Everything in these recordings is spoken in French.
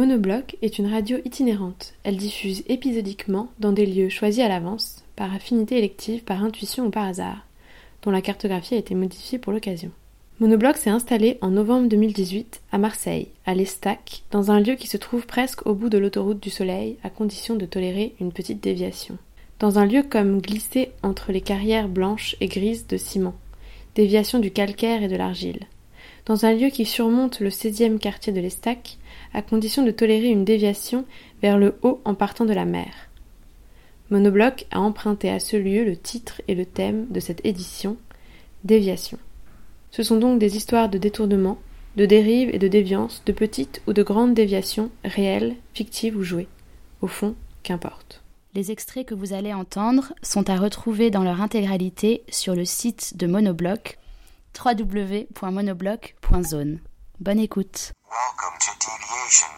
Monobloc est une radio itinérante. Elle diffuse épisodiquement dans des lieux choisis à l'avance, par affinité élective, par intuition ou par hasard, dont la cartographie a été modifiée pour l'occasion. Monobloc s'est installé en novembre 2018 à Marseille, à l'Estac, dans un lieu qui se trouve presque au bout de l'autoroute du Soleil, à condition de tolérer une petite déviation. Dans un lieu comme glissé entre les carrières blanches et grises de ciment, déviation du calcaire et de l'argile. Dans un lieu qui surmonte le 16e quartier de l'Estac, à condition de tolérer une déviation vers le haut en partant de la mer. Monobloc a emprunté à ce lieu le titre et le thème de cette édition, Déviation. Ce sont donc des histoires de détournement, de dérives et de déviances, de petites ou de grandes déviations, réelles, fictives ou jouées. Au fond, qu'importe. Les extraits que vous allez entendre sont à retrouver dans leur intégralité sur le site de Monobloc www.monobloc.zone. Bonne écoute. Welcome to deviation.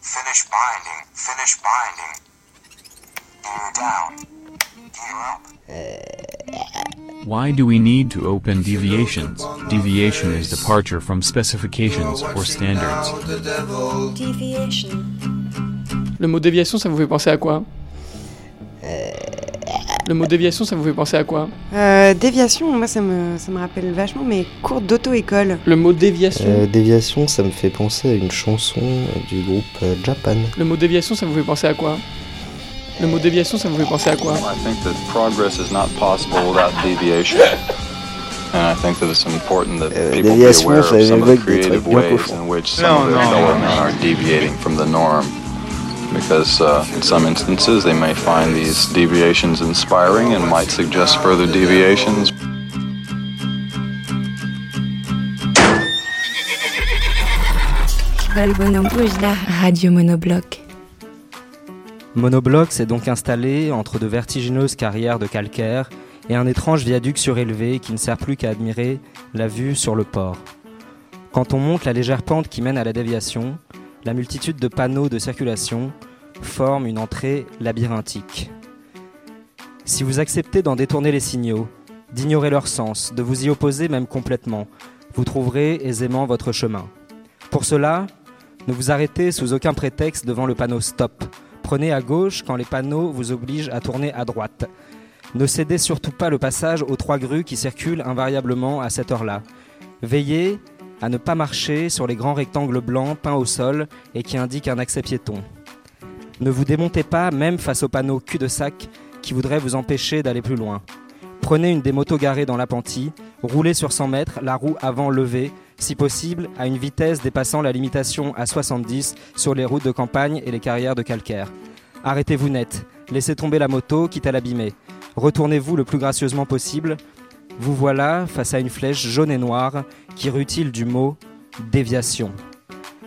Finish binding. Finish binding. Gear down. Gear up. Why do we need to open deviations? Deviation is departure from specifications or standards. Deviation. Le mot déviation, ça vous fait penser à quoi euh, Le mot déviation, ça vous fait penser à quoi euh, Déviation, moi ça me, ça me rappelle vachement mes cours d'auto-école. Le mot déviation euh, Déviation, ça me fait penser à une chanson du groupe euh, Japan. Le mot déviation, ça vous fait penser à quoi Le mot déviation, ça vous fait penser à quoi I think that progress is not possible without deviation. And I think that it's important that euh, people be aware of some of the creative ways in which some of their fellow men are deviating from the norm. Because uh, in some instances they may find these deviations inspiring and might suggest further deviations. Radio Monobloc. Monobloc s'est donc installé entre de vertigineuses carrières de calcaire et un étrange viaduc surélevé qui ne sert plus qu'à admirer la vue sur le port. Quand on monte la légère pente qui mène à la déviation, la multitude de panneaux de circulation forme une entrée labyrinthique. Si vous acceptez d'en détourner les signaux, d'ignorer leur sens, de vous y opposer même complètement, vous trouverez aisément votre chemin. Pour cela, ne vous arrêtez sous aucun prétexte devant le panneau Stop. Prenez à gauche quand les panneaux vous obligent à tourner à droite. Ne cédez surtout pas le passage aux trois grues qui circulent invariablement à cette heure-là. Veillez à ne pas marcher sur les grands rectangles blancs peints au sol et qui indiquent un accès piéton. Ne vous démontez pas même face aux panneaux cul-de-sac qui voudraient vous empêcher d'aller plus loin. Prenez une des motos garées dans l'appentis, roulez sur 100 mètres, la roue avant levée, si possible à une vitesse dépassant la limitation à 70 sur les routes de campagne et les carrières de calcaire. Arrêtez-vous net, laissez tomber la moto, quitte à l'abîmer. Retournez-vous le plus gracieusement possible. Vous voilà face à une flèche jaune et noire qui rutile du mot déviation.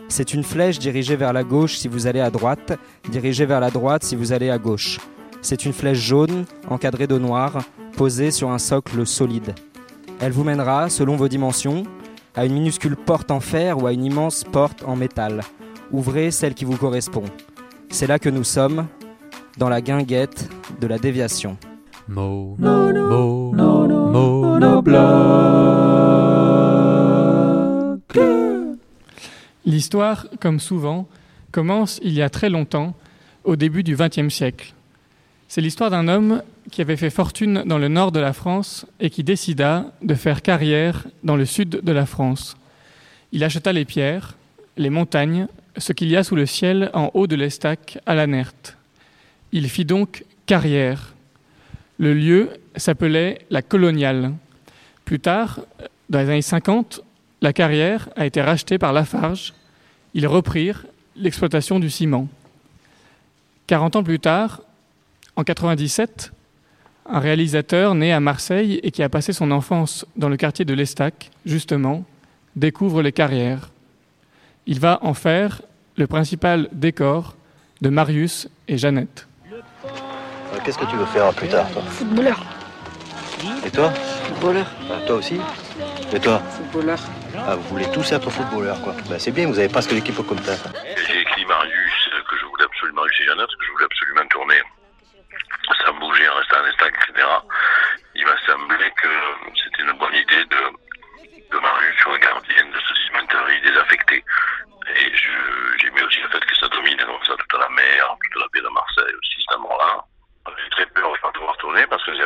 C'est une flèche dirigée vers la gauche si vous allez à droite, dirigée vers la droite si vous allez à gauche. C'est une flèche jaune, encadrée de noir, posée sur un socle solide. Elle vous mènera, selon vos dimensions, à une minuscule porte en fer ou à une immense porte en métal. Ouvrez celle qui vous correspond. C'est là que nous sommes, dans la guinguette de la déviation. Mo, mo, L'histoire, comme souvent, commence il y a très longtemps, au début du XXe siècle. C'est l'histoire d'un homme qui avait fait fortune dans le nord de la France et qui décida de faire carrière dans le sud de la France. Il acheta les pierres, les montagnes, ce qu'il y a sous le ciel en haut de l'Estac à la Nerte. Il fit donc carrière. Le lieu s'appelait la Coloniale. Plus tard, dans les années 50, la carrière a été rachetée par Lafarge. Ils reprirent l'exploitation du ciment. 40 ans plus tard, en 97, un réalisateur né à Marseille et qui a passé son enfance dans le quartier de l'Estac, justement, découvre les carrières. Il va en faire le principal décor de Marius et Jeannette. Euh, qu'est-ce que tu veux faire plus tard, toi? Footballeur. Et toi? footballeur. Bah, toi aussi Et toi Footballeur. Ah, vous voulez tous être footballeur, quoi. Bah, c'est bien, vous avez pas ce que l'équipe comme ça. J'ai écrit Marius, que je voulais absolument, j'ai Jeannette, que je voulais absolument tourner sans bouger, en restant en instant, etc. Il m'a semblé que c'était une bonne idée de, Marius sur le gardien de ce cimenterie désaffecté. Et j'ai mis aussi le fait que ça domine comme ça toute la mer, toute la baie de Marseille aussi, cet endroit-là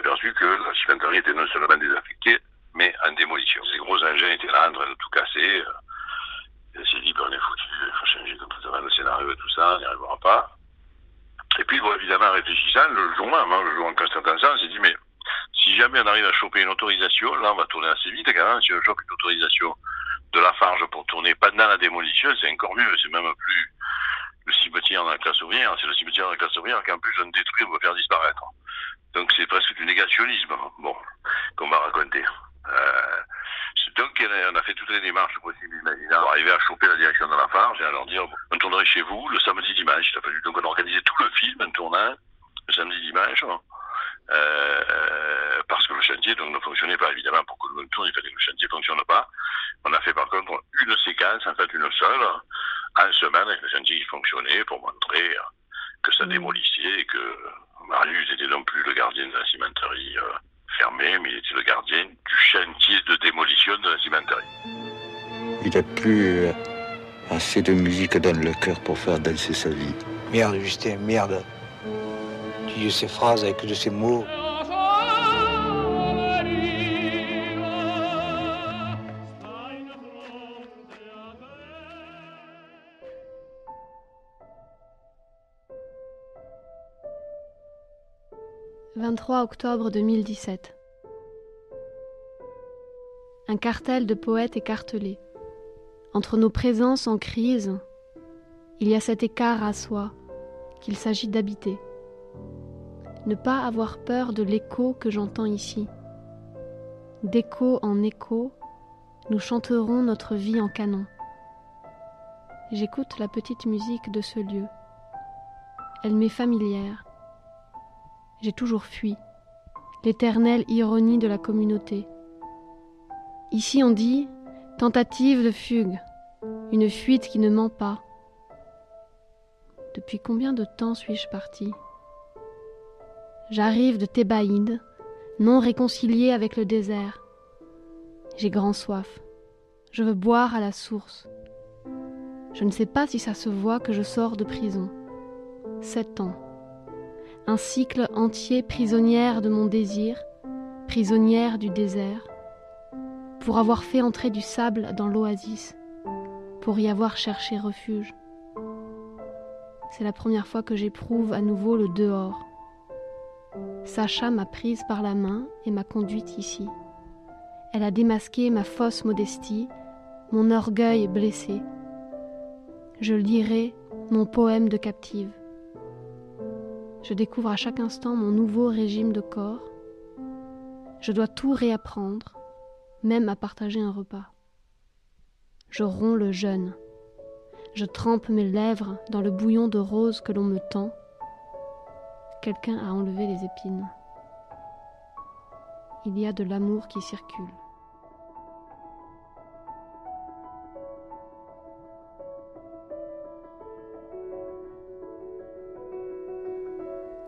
aperçu que la cimenterie était non seulement désaffectée, mais en démolition. Ces gros engins étaient là en train de tout casser. Il s'est dit, ben, on est foutu, il faut changer complètement le scénario et tout ça, on n'y arrivera pas. Et puis, évidemment, en réfléchissant, le jour même, hein, le jour en constatant ça, on s'est dit, mais si jamais on arrive à choper une autorisation, là, on va tourner assez vite quand même. Si on chope une autorisation de la farge pour tourner pendant la démolition, c'est encore mieux. C'est même plus cimetière dans la classe ouvrière, c'est le cimetière dans la classe ouvrière qu'en plus on détruit, on va faire disparaître. Donc c'est presque du négationnisme, bon, qu'on va raconter. Euh, donc on a fait toutes les démarches possibles imaginables pour arriver à choper la direction de la farge et à leur dire on tournerait chez vous le samedi dimanche. Donc on a organisé tout le film en tournant le samedi dimanche. Euh, parce que le chantier donc ne fonctionnait pas évidemment pour que le tourne il fallait que le chantier fonctionne pas on a fait par contre une séquence en fait une seule en semaine avec le chantier qui fonctionnait pour montrer que ça démolissait et que Marius était non plus le gardien de la cimenterie euh, fermée mais il était le gardien du chantier de démolition de la cimenterie. Il n'a plus assez de musique dans le cœur pour faire danser sa vie. Merde Justin merde. Tu dis ces phrases avec de ces mots. « 23 octobre 2017. Un cartel de poètes écartelés. Entre nos présences en crise, il y a cet écart à soi qu'il s'agit d'habiter ne pas avoir peur de l'écho que j'entends ici. D'écho en écho, nous chanterons notre vie en canon. J'écoute la petite musique de ce lieu. Elle m'est familière. J'ai toujours fui, l'éternelle ironie de la communauté. Ici on dit tentative de fugue, une fuite qui ne ment pas. Depuis combien de temps suis-je parti J'arrive de Thébaïde, non réconcilié avec le désert. J'ai grand soif. Je veux boire à la source. Je ne sais pas si ça se voit que je sors de prison. Sept ans. Un cycle entier prisonnière de mon désir, prisonnière du désert, pour avoir fait entrer du sable dans l'oasis, pour y avoir cherché refuge. C'est la première fois que j'éprouve à nouveau le dehors Sacha m'a prise par la main et m'a conduite ici. Elle a démasqué ma fausse modestie, mon orgueil blessé. Je lirai mon poème de captive. Je découvre à chaque instant mon nouveau régime de corps. Je dois tout réapprendre, même à partager un repas. Je romps le jeûne. Je trempe mes lèvres dans le bouillon de rose que l'on me tend Quelqu'un a enlevé les épines. Il y a de l'amour qui circule. «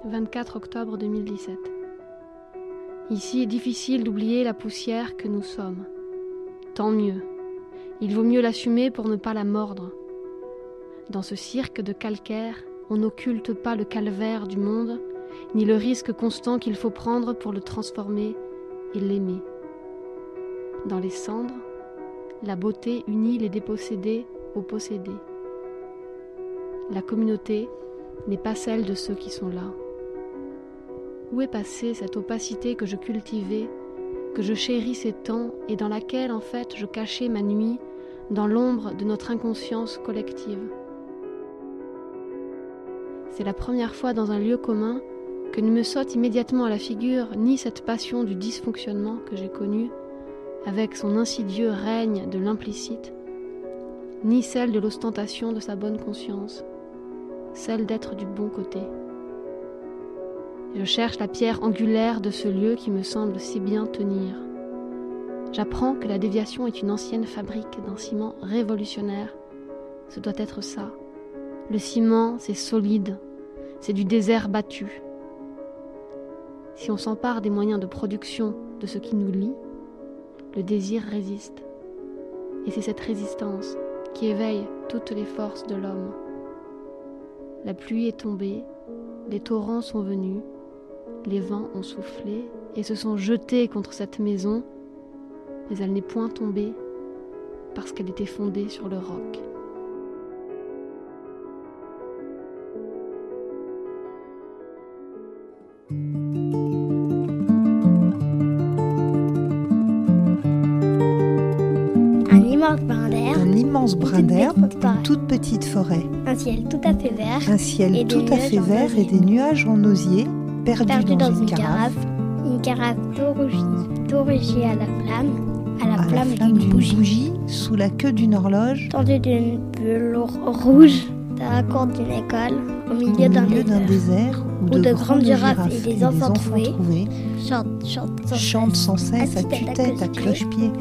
24 octobre 2017. Ici est difficile d'oublier la poussière que nous sommes. Tant mieux. Il vaut mieux l'assumer pour ne pas la mordre. Dans ce cirque de calcaire, on n'occulte pas le calvaire du monde, ni le risque constant qu'il faut prendre pour le transformer et l'aimer. Dans les cendres, la beauté unit les dépossédés aux possédés. La communauté n'est pas celle de ceux qui sont là. Où est passée cette opacité que je cultivais, que je chérissais tant et dans laquelle en fait je cachais ma nuit dans l'ombre de notre inconscience collective? C'est la première fois dans un lieu commun que ne me saute immédiatement à la figure ni cette passion du dysfonctionnement que j'ai connue, avec son insidieux règne de l'implicite, ni celle de l'ostentation de sa bonne conscience, celle d'être du bon côté. Je cherche la pierre angulaire de ce lieu qui me semble si bien tenir. J'apprends que la déviation est une ancienne fabrique d'un ciment révolutionnaire. Ce doit être ça. Le ciment, c'est solide, c'est du désert battu. Si on s'empare des moyens de production de ce qui nous lie, le désir résiste. Et c'est cette résistance qui éveille toutes les forces de l'homme. La pluie est tombée, les torrents sont venus, les vents ont soufflé et se sont jetées contre cette maison, mais elle n'est point tombée parce qu'elle était fondée sur le roc. Un immense brin d'herbe. Un immense brin d'herbe, une toute petite forêt. Un ciel tout à fait vert. Un ciel tout à fait vert et des nuages en osier Perdu dans, dans, une, carafe. Une carafe tout rougie, tout rougie à la flamme. À la à flamme flamme d'une bougie. bougie sous la queue d'une horloge Tendue d'une bulle rouge. Dans la cour d'une école. Au milieu d'un milieu d'un désert. désert Où de grandes girafes et des enfants trouvés Chante, chante, sans chantent sans cesse à tue-tête, à cloche-pied.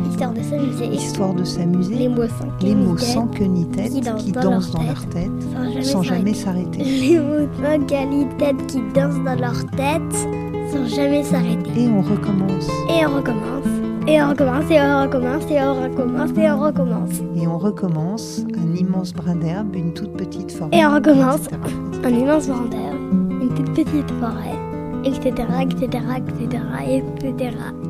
Histoire de s'amuser. Les mots sans les ni mots tête, sans ni tête qui dansent qui dans leur dans leur tête sans jamais s'arrêter. Les mots sans qualité qui dansent dans leur tête sans jamais s'arrêter. Et on recommence. Et on recommence. Et on recommence, et on recommence, et on recommence, et on recommence. Et on recommence un immense brin d'herbe, une toute petite forêt. Et on recommence etc. un immense brin d'herbe, une toute petite forêt, etc., etc., etc., etc.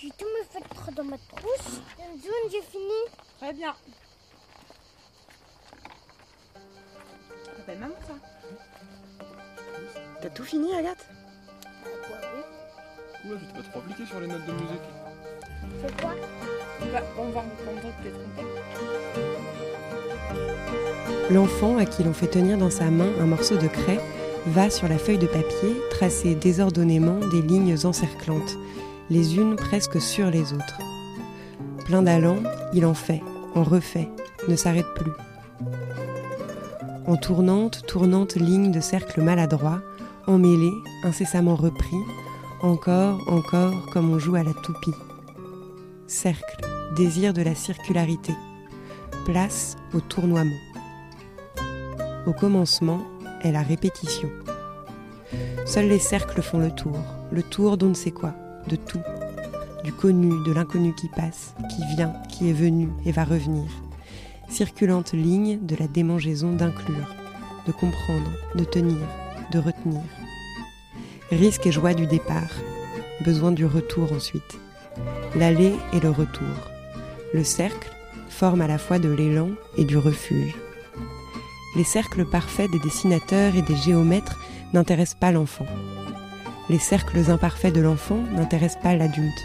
J'ai rangé tous mes feutres dans ma trousse. Zone, j'ai fini. Très bien. T'appelles maman ça T'as tout fini, Agathe? Oula, tu t'es pas trop appliqué sur les notes de musique. C'est quoi? On va, on va reprendre peut-être L'enfant à qui l'on fait tenir dans sa main un morceau de craie va sur la feuille de papier tracer désordonnément des lignes encerclantes, les unes presque sur les autres. Plein d'allant, il en fait, en refait, ne s'arrête plus. En tournante, tournante ligne de cercles maladroits, emmêlés, incessamment repris, encore, encore, comme on joue à la toupie. Cercle, désir de la circularité. Place au tournoiement. Au commencement est la répétition. Seuls les cercles font le tour, le tour d'on ne sait quoi, de tout, du connu, de l'inconnu qui passe, qui vient, qui est venu et va revenir. Circulante ligne de la démangeaison d'inclure, de comprendre, de tenir, de retenir. Risque et joie du départ, besoin du retour ensuite. L'aller et le retour. Le cercle forme à la fois de l'élan et du refuge. Les cercles parfaits des dessinateurs et des géomètres n'intéressent pas l'enfant. Les cercles imparfaits de l'enfant n'intéressent pas l'adulte.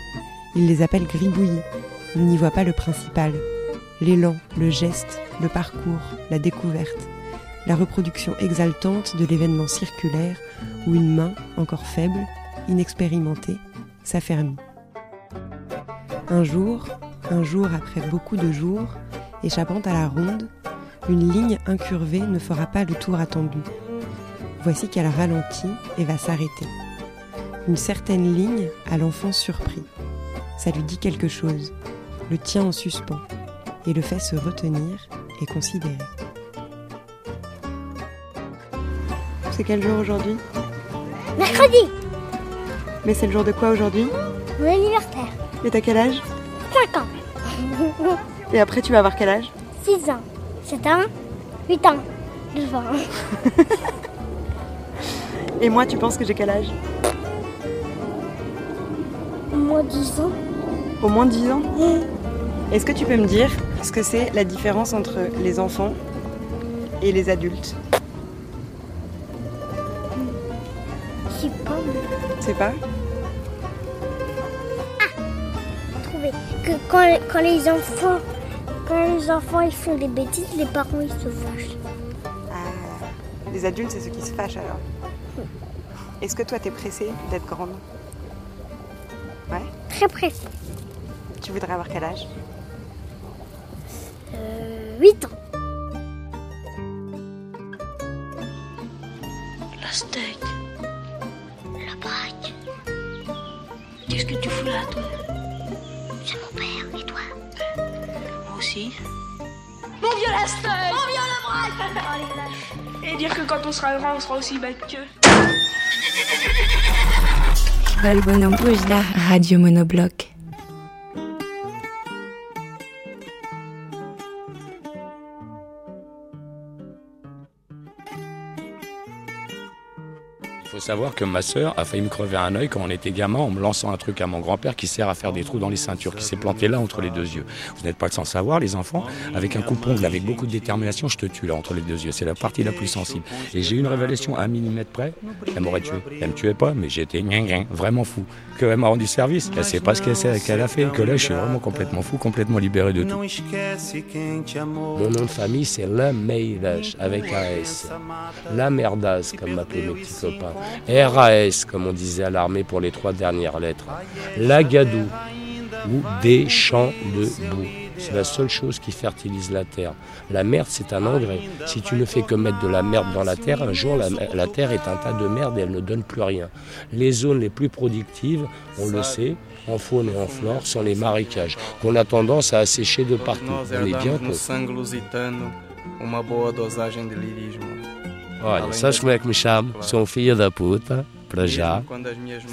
Il les appelle gribouillis. Il n'y voit pas le principal. L'élan, le geste, le parcours, la découverte. La reproduction exaltante de l'événement circulaire où une main, encore faible, inexpérimentée, s'affermit. Un jour, un jour après beaucoup de jours, échappant à la ronde, une ligne incurvée ne fera pas le tour attendu. Voici qu'elle ralentit et va s'arrêter. Une certaine ligne à l'enfant surpris. Ça lui dit quelque chose, le tient en suspens et le fait se retenir et considérer. C'est quel jour aujourd'hui? Mercredi, Mais c'est le jour de quoi aujourd'hui? Mon anniversaire. Et t'as quel âge? 5 ans. Et après tu vas avoir quel âge? 6 ans. 7 ans. 8 ans. 9 ans. Et moi tu penses que j'ai quel âge? Moi 10 ans. Au moins 10 ans Est-ce que tu peux me dire ce que c'est la différence entre les enfants et les adultes Je sais pas, sais pas trouvé que quand, quand les enfants quand les enfants ils font des bêtises, les parents ils se fâchent. Les adultes c'est ceux qui se fâchent alors. Est-ce que toi, t'es pressée d'être grande? Très. Tu voudrais avoir quel âge? Euh, 8 ans. La steak. La braque. Qu'est-ce que tu fous là, toi? C'est mon père, et toi? Moi aussi. Mon vieux la steak Mon vieux la braque lâche. Et dire que quand on sera grand, on sera aussi bête qu'eux. Radio Monobloc. Savoir que ma sœur a failli me crever un œil quand on était gamin en me lançant un truc à mon grand-père qui sert à faire des trous dans les ceintures, qui s'est planté là entre les deux yeux. Vous n'êtes pas sans savoir, les enfants, avec un coupe-ongle, avec beaucoup de détermination, je te tue là entre les deux yeux. C'est la partie la plus sensible. Et j'ai eu une révélation à un millimètre près, elle m'aurait tué. Elle me tuait pas, mais j'étais vraiment fou. Que elle m'a rendu service, elle sait pas ce qu'elle qu'elle a fait, que là je suis vraiment complètement fou, complètement libéré de tout. Mon nom de famille c'est Lameiras avec un S. La merdasse, comme m'appelaient mes petits copains. RAS, comme on disait à l'armée pour les trois dernières lettres. Lagadou, ou des champs de boue. C'est la seule chose qui fertilise la terre. La merde, c'est un engrais. Si tu ne fais que mettre de la merde dans la terre, un jour, la, terre est un tas de merde et elle ne donne plus rien. Les zones les plus productives, on le sait, en faune et en flore, sont les marécages, qu'on a tendance à assécher de partout. On est Olha, sabes como é que me chamo? Sou um filho da puta, para já.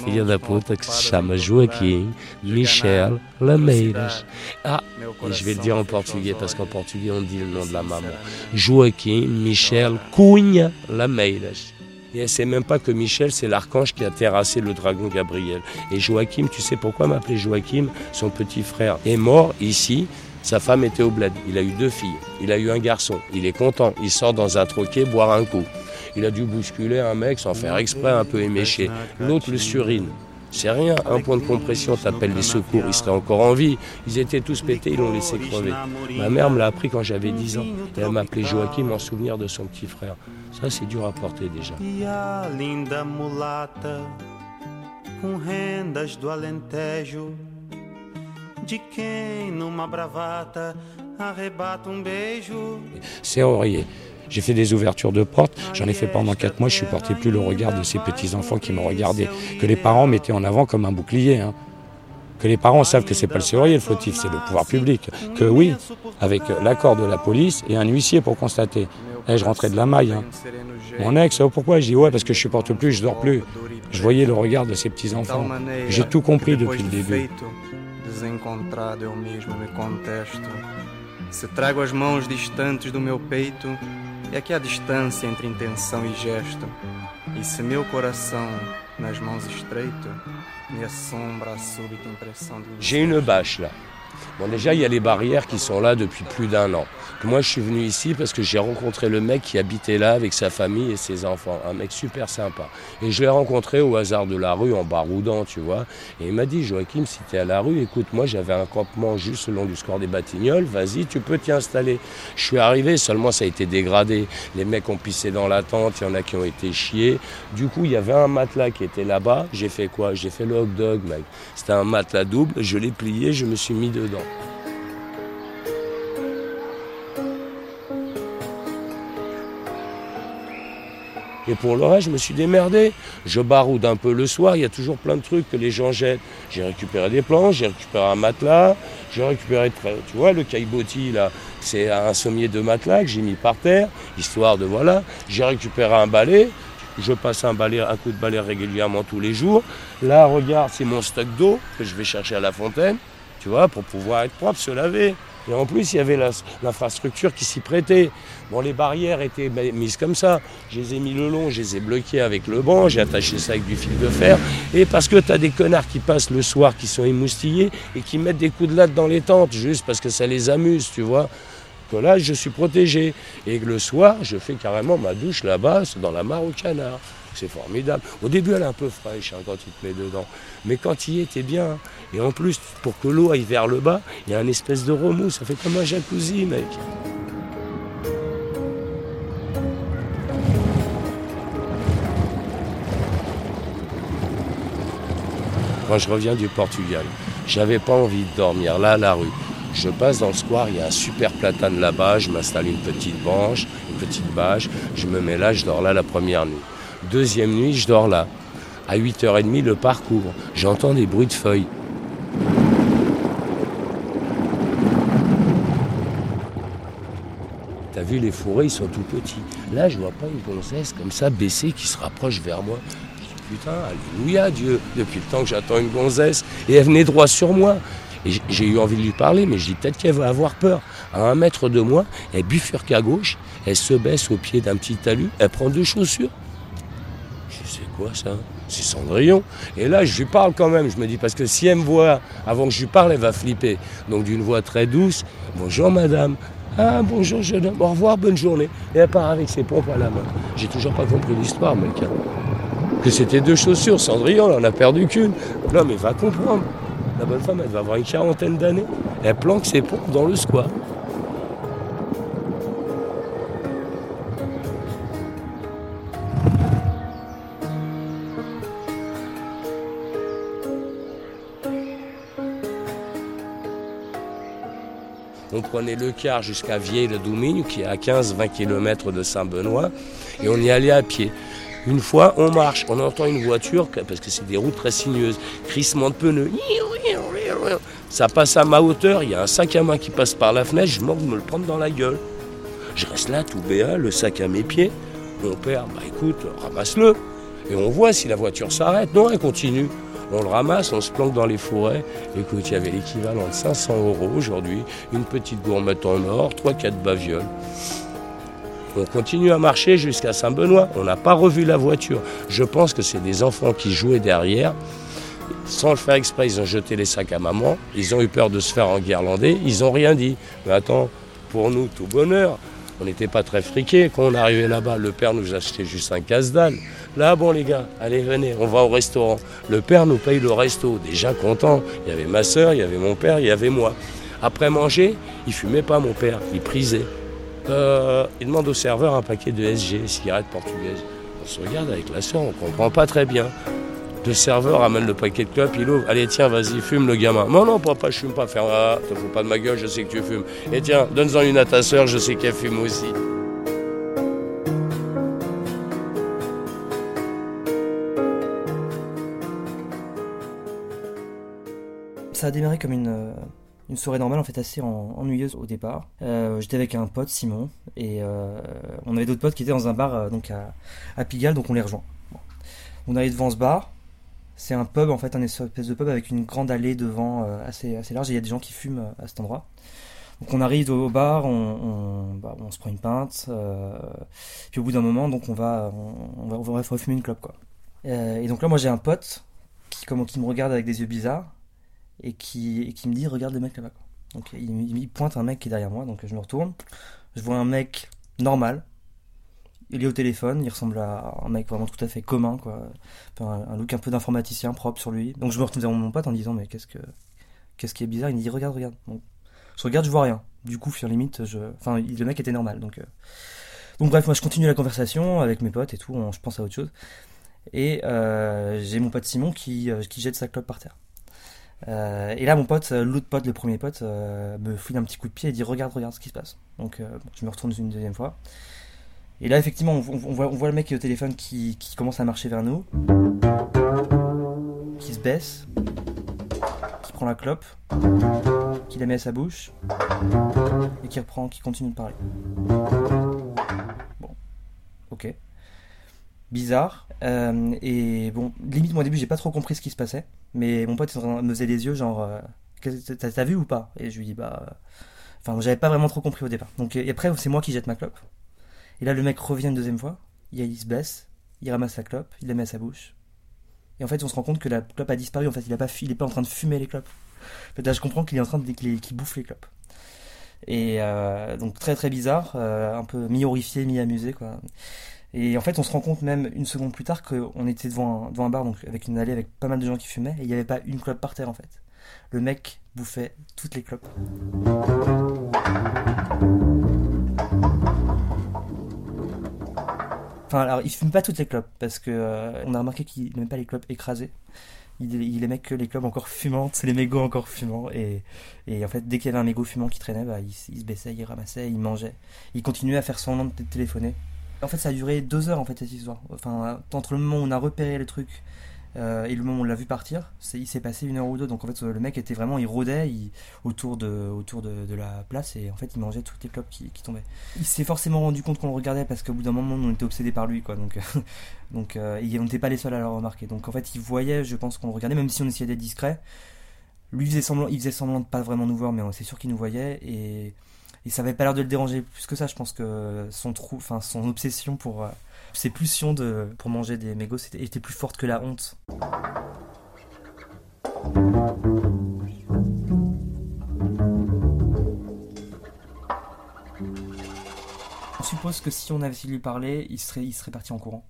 Filho da puta que se chama Joaquim Michel Lameiras. Ah, et je vais le dire en portugais parce qu'en portugais on dit le nom de la maman. Joaquim Michel Cunha Lameiras. Et elle sait même pas que Michel, c'est l'archange qui a terrassé le dragon Gabriel. Et Joachim, tu sais pourquoi m'appeler Joachim Son petit frère est mort ici. Sa femme était au bled. Il a eu deux filles. Il a eu un garçon. Il est content. Il sort dans un troquet boire un coup. Il a dû bousculer un mec sans faire exprès, un peu éméché. L'autre le surine. C'est rien, un point de compression, t'appelles les secours, ils seraient encore en vie. Ils étaient tous pétés, ils l'ont laissé crever. Ma mère me l'a appris quand j'avais 10 ans. Elle m'appelait Joachim en souvenir de son petit frère. Ça, c'est dur à porter déjà. E de quem numa bravata arrebata um beijo. C'est Aurier. J'ai fait des ouvertures de portes, j'en ai fait pendant 4 mois, je supportais plus le regard de ces petits-enfants qui me regardaient, que les parents mettaient en avant comme un bouclier. hein. Que les parents savent que c'est pas le serrurier le fautif, c'est le pouvoir public. Que oui, avec l'accord de la police et un huissier pour constater. Eh, je rentrais de la maille. hein. Mon ex, oh, pourquoi? Je dis ouais, parce que je supporte plus, je dors plus. Je voyais le regard de ces petits-enfants. J'ai tout compris depuis le début. Desencontrado eu mesmo me contesto. Se trago as mãos distantes do meu peito, é que há distância entre intenção e gesto. E se meu coração nas mãos estreito, me assombra a súbita impressão de J'ai une. Bon déjà il y a les barrières qui sont là depuis plus d'un an. Moi je suis venu ici parce que j'ai rencontré le mec qui habitait là avec sa famille et ses enfants, un mec super sympa. Et je l'ai rencontré au hasard de la rue en baroudant, tu vois. Et il m'a dit Joachim si t'es à la rue, écoute moi j'avais un campement juste le long du score des Batignolles, vas-y tu peux t'y installer. Je suis arrivé, seulement ça a été dégradé. Les mecs ont pissé dans la tente, il y en a qui ont été chiés. Du coup il y avait un matelas qui était là-bas. J'ai fait quoi? J'ai fait le hot dog mec. C'était un matelas double, je l'ai plié, je me suis mis dedans. Et pour le reste, je me suis démerdé. Je baroude un peu le soir, il y a toujours plein de trucs que les gens jettent. J'ai récupéré des planches, j'ai récupéré un matelas, j'ai récupéré, tu vois, le caillebotis là, c'est un sommier de matelas que j'ai mis par terre, histoire de voilà. J'ai récupéré un balai, je passe un, balai, un coup de balai régulièrement tous les jours. Là, regarde, c'est mon stock d'eau que je vais chercher à la fontaine, tu vois, pour pouvoir être propre, se laver. Et en plus, il y avait l'infrastructure qui s'y prêtait. Bon, les barrières étaient mises comme ça. Je les ai mis le long, je les ai bloquées avec le banc, j'ai attaché ça avec du fil de fer. Et parce que tu as des connards qui passent le soir, qui sont émoustillés et qui mettent des coups de latte dans les tentes, juste parce que ça les amuse, tu vois. Que là, je suis protégé. Et le soir, je fais carrément ma douche là-bas, dans la mare au canard. C'est formidable. Au début, elle est un peu fraîche hein, quand tu te mets dedans. Mais quand il y est, t'es bien. Et en plus, pour que l'eau aille vers le bas, il y a un espèce de remous. Ça fait comme un jacuzzi, mec. quand je reviens du Portugal. J'avais pas envie de dormir là à la rue. Je passe dans le square, il y a un super platane là-bas, je m'installe une petite branche, une petite bâche, je me mets là, je dors là la première nuit. Deuxième nuit, je dors là. À 8h30, le parcours. J'entends des bruits de feuilles. T'as vu, les fourrés, ils sont tout petits. Là, je vois pas une gonzesse comme ça, baissée, qui se rapproche vers moi. Je dis, putain, alléluia, Dieu, depuis le temps que j'attends une gonzesse. Et elle venait droit sur moi. J'ai eu envie de lui parler, mais je dis peut-être qu'elle va avoir peur. À un mètre de moi, elle bifurque à gauche, elle se baisse au pied d'un petit talus, elle prend deux chaussures. C'est quoi ça? C'est Cendrillon. Et là, je lui parle quand même. Je me dis, parce que si elle me voit avant que je lui parle, elle va flipper. Donc d'une voix très douce, bonjour madame. Ah bonjour jeune homme, au revoir, bonne journée. Et elle part avec ses pompes à la main. J'ai toujours pas compris l'histoire, mec. Que c'était deux chaussures, Cendrillon, elle en a perdu qu'une. Non mais va comprendre. La bonne femme, elle va avoir une quarantaine d'années. Elle planque ses pompes dans le square. Prenait le car jusqu'à Vieille-le-Doumigne, qui est à 15-20 km de Saint-Benoît, et on y allait à pied. Une fois, on marche, on entend une voiture, parce que c'est des routes très sinueuses, crissement de pneus. Ça passe à ma hauteur, il y a un sac à main qui passe par la fenêtre, je manque de me le prendre dans la gueule. Je reste là, tout béat, le sac à mes pieds. Mon père, bah écoute, ramasse-le. Et on voit si la voiture s'arrête. Non, elle continue. On le ramasse, on se planque dans les forêts. Écoute, il y avait l'équivalent de 500 euros aujourd'hui, une petite gourmette en or, 3-4 bavioles. On continue à marcher jusqu'à Saint-Benoît. On n'a pas revu la voiture. Je pense que c'est des enfants qui jouaient derrière. Sans le faire exprès, ils ont jeté les sacs à maman. Ils ont eu peur de se faire enguirlander. Ils n'ont rien dit. Mais attends, pour nous, tout bonheur. On n'était pas très friqués. Quand on arrivait là-bas, le père nous achetait juste un casse-dalle. Là, bon, les gars, allez, venez, on va au restaurant. Le père nous paye le resto. Déjà content. Il y avait ma soeur, il y avait mon père, il y avait moi. Après manger, il fumait pas, mon père. Il prisait. Euh, il demande au serveur un paquet de SG, cigarettes portugaises. On se regarde avec la soeur, on comprend pas très bien. Le serveur amène le paquet de clopes, il ouvre. Allez, tiens, vas-y, fume le gamin. Non, non, papa, je fume pas. Faire, ah, te fous pas de ma gueule, je sais que tu fumes. Et tiens, donne-en une à ta soeur, je sais qu'elle fume aussi. Ça a démarré comme une, euh, soirée normale, en fait, assez en- ennuyeuse au départ. Euh, J'étais avec un pote, Simon, et euh, on avait d'autres potes qui étaient dans un bar donc à, Pigalle, donc on les rejoint. Bon. On arrive devant ce bar. C'est un pub, en fait, un espèce de pub avec une grande allée devant euh, assez, assez large, et il y a des gens qui fument euh, à cet endroit. Donc on arrive au bar, bah, on se prend une pinte, euh, puis au bout d'un moment, donc on va, on, on va, on va une clope, quoi. Et donc là, moi j'ai un pote qui, comment, qui me regarde avec des yeux bizarres et qui, et qui me dit regarde le mec là-bas. Donc il pointe un mec qui est derrière moi, donc je me retourne. Je vois un mec normal. Il est au téléphone, il ressemble à un mec vraiment tout à fait commun, quoi. Un, look un peu d'informaticien propre sur lui. Donc je me retourne vers mon pote en disant mais qu'est-ce que qu'est-ce qui est bizarre? Il me dit regarde, regarde. Donc, je regarde, je vois rien. Du coup, sur limite, je, enfin le mec était normal, donc. euh, Donc bref, moi je continue la conversation avec mes potes et tout, je pense à autre chose. Et euh, j'ai mon pote Simon qui, euh, qui jette sa clope par terre. Et là, mon pote, l'autre pote, le premier pote, me fouille un petit coup de pied et dit Regarde, regarde ce qui se passe. Donc, je me retourne une deuxième fois. Et là, effectivement, on, voit, le mec qui est au téléphone qui, commence à marcher vers nous, qui se baisse, qui prend la clope, qui la met à sa bouche et qui reprend, qui continue de parler. Bon, ok bizarre. Euh, et bon, limite, moi au début, j'ai pas trop compris ce qui se passait. Mais mon pote me faisait des yeux, genre, euh, t'as vu ou pas? Et je lui dis, bah. euh, Enfin, j'avais pas vraiment trop compris au départ. Donc, et après, c'est moi qui jette ma clope. Et là, le mec revient une deuxième fois. Il, se baisse, il ramasse la clope, il la met à sa bouche. Et en fait, on se rend compte que la clope a disparu. En fait, il, a pas, en train de fumer les clopes. Là, je comprends qu'il est en train de qu'il bouffe les clopes. Et euh, donc très très bizarre, euh, un peu mi-horrifié, mi-amusé quoi. Et en fait, on se rend compte même une seconde plus tard qu'on était devant un, devant un bar, donc avec une allée avec pas mal de gens qui fumaient, et il n'y avait pas une clope par terre en fait. Le mec bouffait toutes les clopes. Enfin, alors il fume pas toutes les clopes parce que euh, on a remarqué qu'il n'aime pas les clopes écrasées. il, il aimait que les clubs encore fumantes, les mégots encore fumants. Et, et en fait, dès qu'il y avait un mégot fumant qui traînait, bah, il, se baissait, il ramassait, il mangeait. Il continuait à faire semblant de téléphoner. En fait, ça a duré deux heures, en fait, cette histoire. Enfin, entre le moment où on a repéré le truc euh, et le moment où on l'a vu partir, il s'est passé une heure ou deux. Donc, en fait, le mec était vraiment, il rôdait autour, de, autour de, la place et en fait, il mangeait toutes les clopes qui, tombaient. Il s'est forcément rendu compte qu'on le regardait parce qu'au bout d'un moment, on était obsédé par lui, quoi. Donc, donc euh, et on n'était pas les seuls à le remarquer. Donc, en fait, il voyait, je pense qu'on le regardait, même si on essayait d'être discret. Lui, faisait semblant, il faisait semblant de pas vraiment nous voir, mais euh, c'est sûr qu'il nous voyait et, et ça avait pas l'air de le déranger plus que ça. Je pense que son trou, enfin son obsession pour ses pulsions de pour manger des mégots, était plus forte que la honte. On suppose que si on avait de lui parler, il serait, il parti en courant.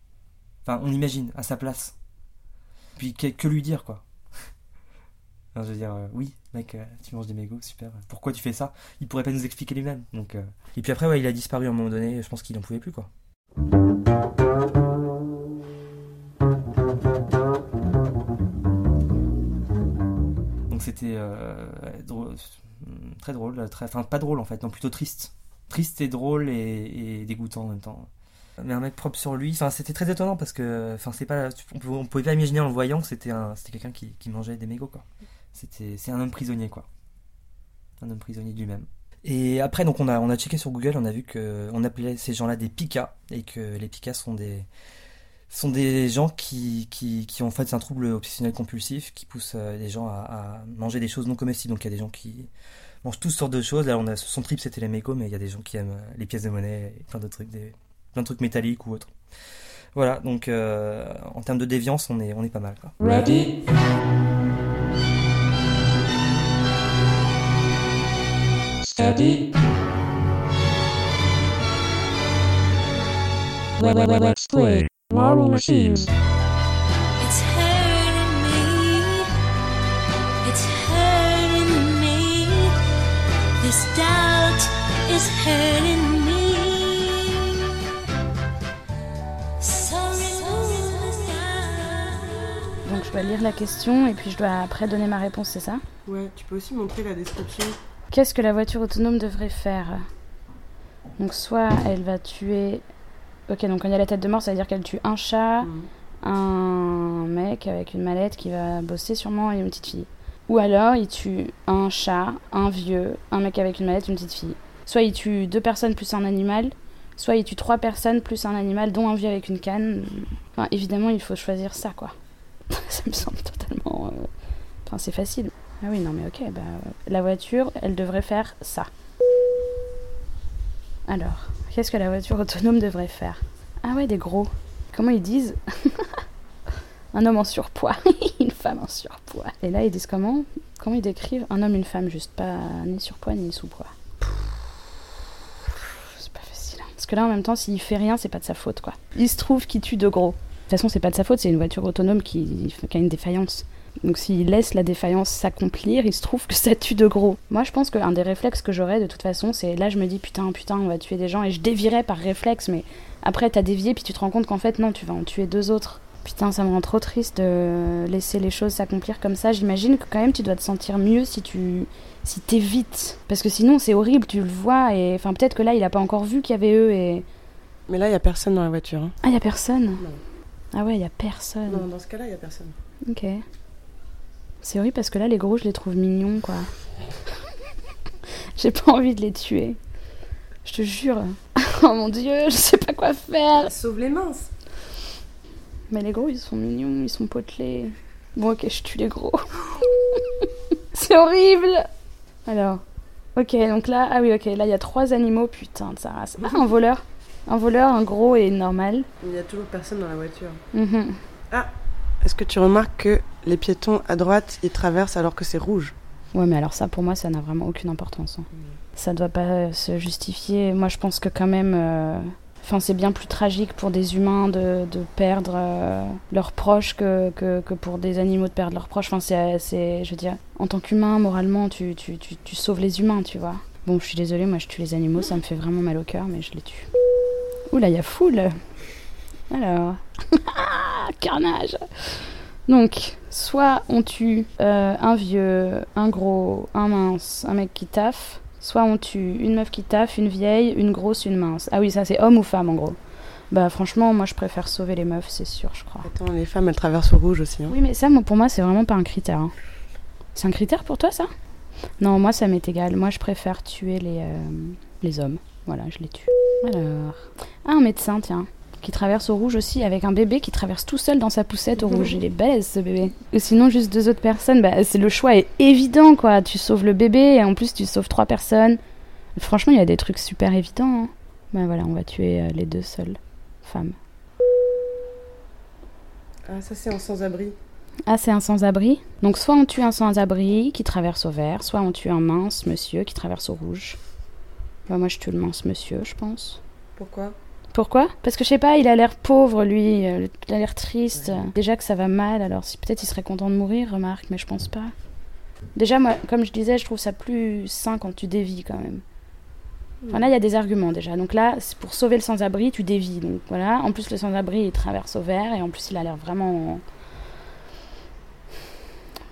Enfin, on imagine, à sa place. Puis que, que lui dire, quoi. Je veux dire, euh, oui, mec, euh, tu manges des mégots, super. Pourquoi tu fais ça? Il pourrait pas nous expliquer lui-même. Donc, euh, Et puis après, il a disparu à un moment donné, je pense qu'il en pouvait plus, quoi. C'était euh, drôle- très drôle, très, enfin pas drôle en fait, non plutôt triste. Triste et drôle et, dégoûtant en même temps. Mais un mec propre sur lui, enfin c'était très étonnant parce que, enfin c'est pas, on pouvait, pas imaginer en le voyant que c'était un, c'était quelqu'un qui, mangeait des mégots c'est un homme prisonnier quoi, un homme prisonnier de lui-même. Et après donc on a, on a checké sur Google, on a vu que on appelait ces gens-là des picas et que les picas sont des sont des gens qui, qui, qui ont en fait un trouble obsessionnel compulsif qui pousse euh, les gens à, à manger des choses non comestibles. Donc il y a des gens qui mangent toutes sortes de choses. Là on a son trip c'était les mégots, mais il y a des gens qui aiment euh, les pièces de monnaie et plein d'autres trucs, des, plein de trucs métalliques ou autres. Voilà, donc euh, en termes de déviance, on est, on est pas mal. Quoi. Ready? Steady. Let's play Marble Machines. It's hurting me. It's hurting me. This doubt is hurting me. So remove this doubt. Donc je dois lire la question et puis je dois après donner ma réponse, c'est ça? Ouais, tu peux aussi montrer la description. Qu'est-ce que la voiture autonome devrait faire? Donc soit elle va tuer... Ok, donc quand il y a la tête de mort, ça veut dire qu'elle tue un chat, un mec avec une mallette qui va bosser sûrement et une petite fille. Ou alors il tue un chat, un vieux, un mec avec une mallette, une petite fille. Soit il tue deux personnes plus un animal, soit il tue trois personnes plus un animal, dont un vieux avec une canne. Enfin, évidemment, il faut choisir ça, quoi. ça me semble totalement... euh, Enfin, c'est facile. Ah oui, non, mais ok, bah, la voiture, elle devrait faire ça. Alors, qu'est-ce que la voiture autonome devrait faire? Ah ouais, des gros. Comment ils disent? Un homme en surpoids, une femme en surpoids. Et là, ils disent comment? Comment ils décrivent un homme, une femme, juste pas ni surpoids ni sous-poids. C'est pas facile. hein. Parce que là, en même temps, s'il fait rien, c'est pas de sa faute, quoi. Il se trouve qu'il tue de gros. De toute façon, c'est pas de sa faute, c'est une voiture autonome qui, qui a une défaillance. Donc s'il laisse la défaillance s'accomplir, il se trouve que ça tue de gros. Moi, je pense qu'un des réflexes que j'aurais de toute façon, c'est là, je me dis putain, putain, on va tuer des gens et je dévierais par réflexe, mais après, t'as dévié puis tu te rends compte qu'en fait, non, tu vas en tuer deux autres. Putain, ça me rend trop triste de laisser les choses s'accomplir comme ça. J'imagine que quand même, tu dois te sentir mieux si tu si t'évites. Parce que sinon, c'est horrible, tu le vois et enfin, peut-être que là, il a pas encore vu qu'il y avait eux et. Mais là, il y a personne dans la voiture. hein. Ah, il y a personne? Ah ouais, il y a personne. Non, dans ce cas-là, il y a personne. Ok. C'est horrible parce que là, les gros, je les trouve mignons, quoi. J'ai pas envie de les tuer. Je te jure. oh mon dieu, je sais pas quoi faire. Sauve les minces. Mais les gros, ils sont mignons, ils sont potelés. Bon, ok, je tue les gros. C'est horrible. Alors, ok, donc là, ah oui, ok, là, il y a trois animaux, putain de sa race. Ah, un voleur. Un voleur, un gros et normal. Il y a toujours personne dans la voiture. Mhm. Ah Est-ce que tu remarques que les piétons à droite, ils traversent alors que c'est rouge? Ouais, mais alors ça, pour moi, ça n'a vraiment aucune importance. hein. Ça doit pas se justifier. Moi, je pense que quand même... euh, Enfin, c'est bien plus tragique pour des humains de, de perdre euh, leurs proches que, que, que pour des animaux de perdre leurs proches. Enfin, c'est, je veux dire, en tant qu'humain, moralement, tu, tu, tu, tu sauves les humains, tu vois. Bon, je suis désolée, moi, je tue les animaux, ça me fait vraiment mal au cœur, mais je les tue. Ouh là, il y a foule Alors... Carnage Donc, soit on tue euh, un vieux, un gros, un mince, un mec qui taffe, soit on tue une meuf qui taffe, une vieille, une grosse, une mince. Ah oui, ça c'est homme ou femme en gros. Bah franchement, moi je préfère sauver les meufs, c'est sûr, je crois. Attends, les femmes elles traversent au rouge aussi. hein. Oui, mais ça, moi, pour moi, c'est vraiment pas un critère. hein. C'est un critère pour toi, ça? Non, moi, ça m'est égal. Moi, je préfère tuer les, euh, les hommes. Voilà, je les tue. Alors. Ah, un médecin, tiens. Qui traverse au rouge aussi, avec un bébé qui traverse tout seul dans sa poussette au rouge. Il est balèze, ce bébé. Ou sinon, juste deux autres personnes. Bah, c'est le choix est évident, quoi. Tu sauves le bébé et en plus, tu sauves trois personnes. Franchement, il y a des trucs super évidents. hein. Bah voilà, on va tuer euh, les deux seules femmes. Ah, ça c'est en sans-abri. Ah, c'est un sans-abri. Donc, soit on tue un sans-abri qui traverse au vert, soit on tue un mince monsieur qui traverse au rouge. Bah, moi, je tue le mince monsieur, je pense. Pourquoi? Pourquoi? Parce que je sais pas, il a l'air pauvre, lui. euh, Il a l'air triste. Déjà que ça va mal, alors si peut-être il serait content de mourir, remarque, mais je pense pas. Déjà, moi, comme je disais, je trouve ça plus sain quand tu dévis quand même. Enfin, là, il y a des arguments déjà. Donc là, c'est pour sauver le sans-abri, tu dévis. Donc voilà. En plus, le sans-abri, il traverse au vert et en plus, il a l'air vraiment.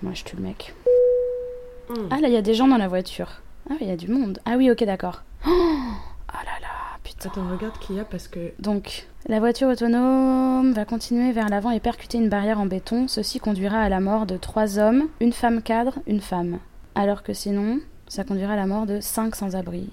Moi, je tue le mec. Ah, là, il y a des gens dans la voiture. Ah, il y a du monde. Ah oui, ok, d'accord. Oh là là, putain. Donc, la voiture autonome va continuer vers l'avant et percuter une barrière en béton. Ceci conduira à la mort de trois hommes, une femme cadre, une femme. Alors que sinon, ça conduira à la mort de cinq sans-abri.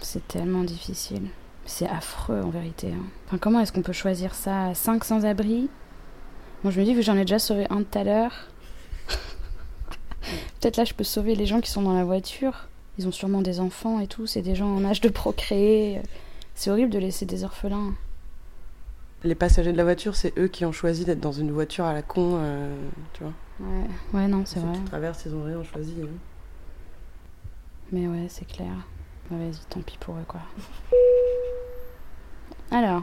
C'est tellement difficile. C'est affreux en vérité. hein. Enfin, comment est-ce qu'on peut choisir ça 5 sans-abri? Bon, je me dis, vu que j'en ai déjà sauvé un tout à l'heure, peut-être là je peux sauver les gens qui sont dans la voiture. Ils ont sûrement des enfants et tout, c'est des gens en âge de procréer. C'est horrible de laisser des orphelins. Les passagers de la voiture, c'est eux qui ont choisi d'être dans une voiture à la con, euh, tu vois. Ouais, ouais non, c'est vrai. qui traversent, ils ont rien choisi. hein. Mais ouais, c'est clair. Ouais, Vas-y, tant pis pour eux, quoi. Alors.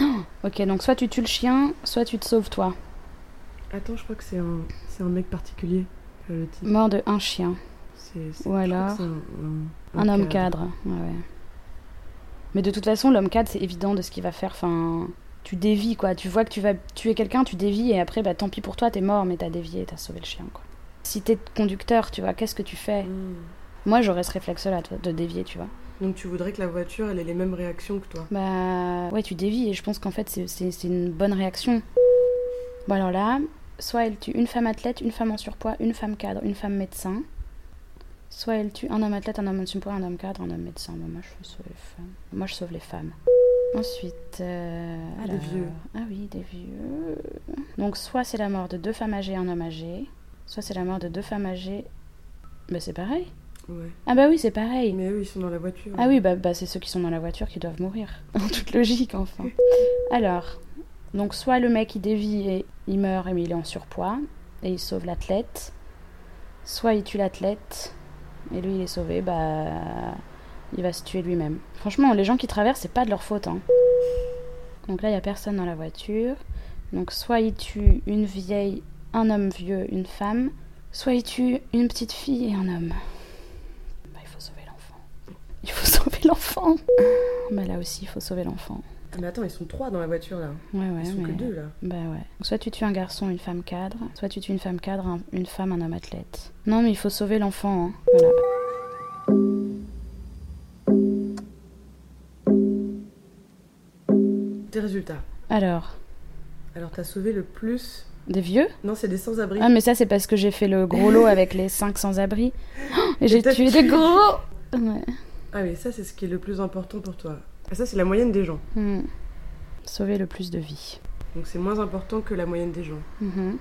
Oh, ok, donc soit tu tues le chien, soit tu te sauves toi. Attends, je crois que c'est un, c'est un mec particulier, le titre. Mort de un chien. Ou alors un, un homme cadre. Ouais, ouais. Mais de toute façon, l'homme cadre, c'est évident de ce qu'il va faire. Enfin, tu dévis, quoi. Tu vois que tu vas tuer quelqu'un, tu dévis, et après, bah tant pis pour toi, t'es mort, mais t'as dévié, t'as sauvé le chien, quoi. Si t'es conducteur, tu vois, qu'est-ce que tu fais? Hmm. Moi, j'aurais ce réflexe-là, de dévier, tu vois. Donc tu voudrais que la voiture, elle ait les mêmes réactions que toi? Bah ouais, tu dévis et je pense qu'en fait c'est une bonne réaction. Bon alors là, soit elle tue une femme athlète, une femme en surpoids, une femme cadre, une femme médecin. Soit elle tue un homme athlète, un homme en surpoids, un homme cadre, un homme médecin. Bon, moi je veux sauver les femmes. Moi je sauve les femmes. Ensuite, euh, Ah, des vieux. Ah oui, des vieux. Donc soit c'est la mort de deux femmes âgées et un homme âgé, soit c'est la mort de deux femmes âgées. Bah c'est pareil. Ouais. Ah bah oui, c'est pareil. Mais eux, ils sont dans la voiture. Ah oui, bah, bah, c'est ceux qui sont dans la voiture qui doivent mourir. En toute logique, enfin. Alors, donc soit le mec il dévie et il meurt mais il est en surpoids et il sauve l'athlète, soit il tue l'athlète et lui il est sauvé, bah il va se tuer lui-même. Franchement, les gens qui traversent, c'est pas de leur faute. Hein. Donc là, il y a personne dans la voiture. Donc soit il tue une vieille, un homme vieux, une femme, soit il tue une petite fille et un homme. Bah, il faut sauver l'enfant. Il faut sauver l'enfant. Bah là aussi, il faut sauver l'enfant. Ah, mais attends, ils sont trois dans la voiture là. Ouais, ouais, Ils sont mais... que deux là. Bah ouais. Donc, soit tu tues un garçon, une femme cadre, soit tu tues une femme cadre, un- une femme, un homme athlète. Non, mais il faut sauver l'enfant. hein. Voilà. Tes résultats. Alors, Alors t'as sauvé le plus. des vieux? Non, c'est des sans-abri. Ah, mais ça, c'est parce que j'ai fait le gros lot avec les 5 sans-abri. Oh, Et j'ai tué tué- des gros Ouais. Ah, mais ça, c'est ce qui est le plus important pour toi. Ah, ça, c'est la moyenne des gens. Hmm. Sauver le plus de vies. Donc c'est moins important que la moyenne des gens. Mhm.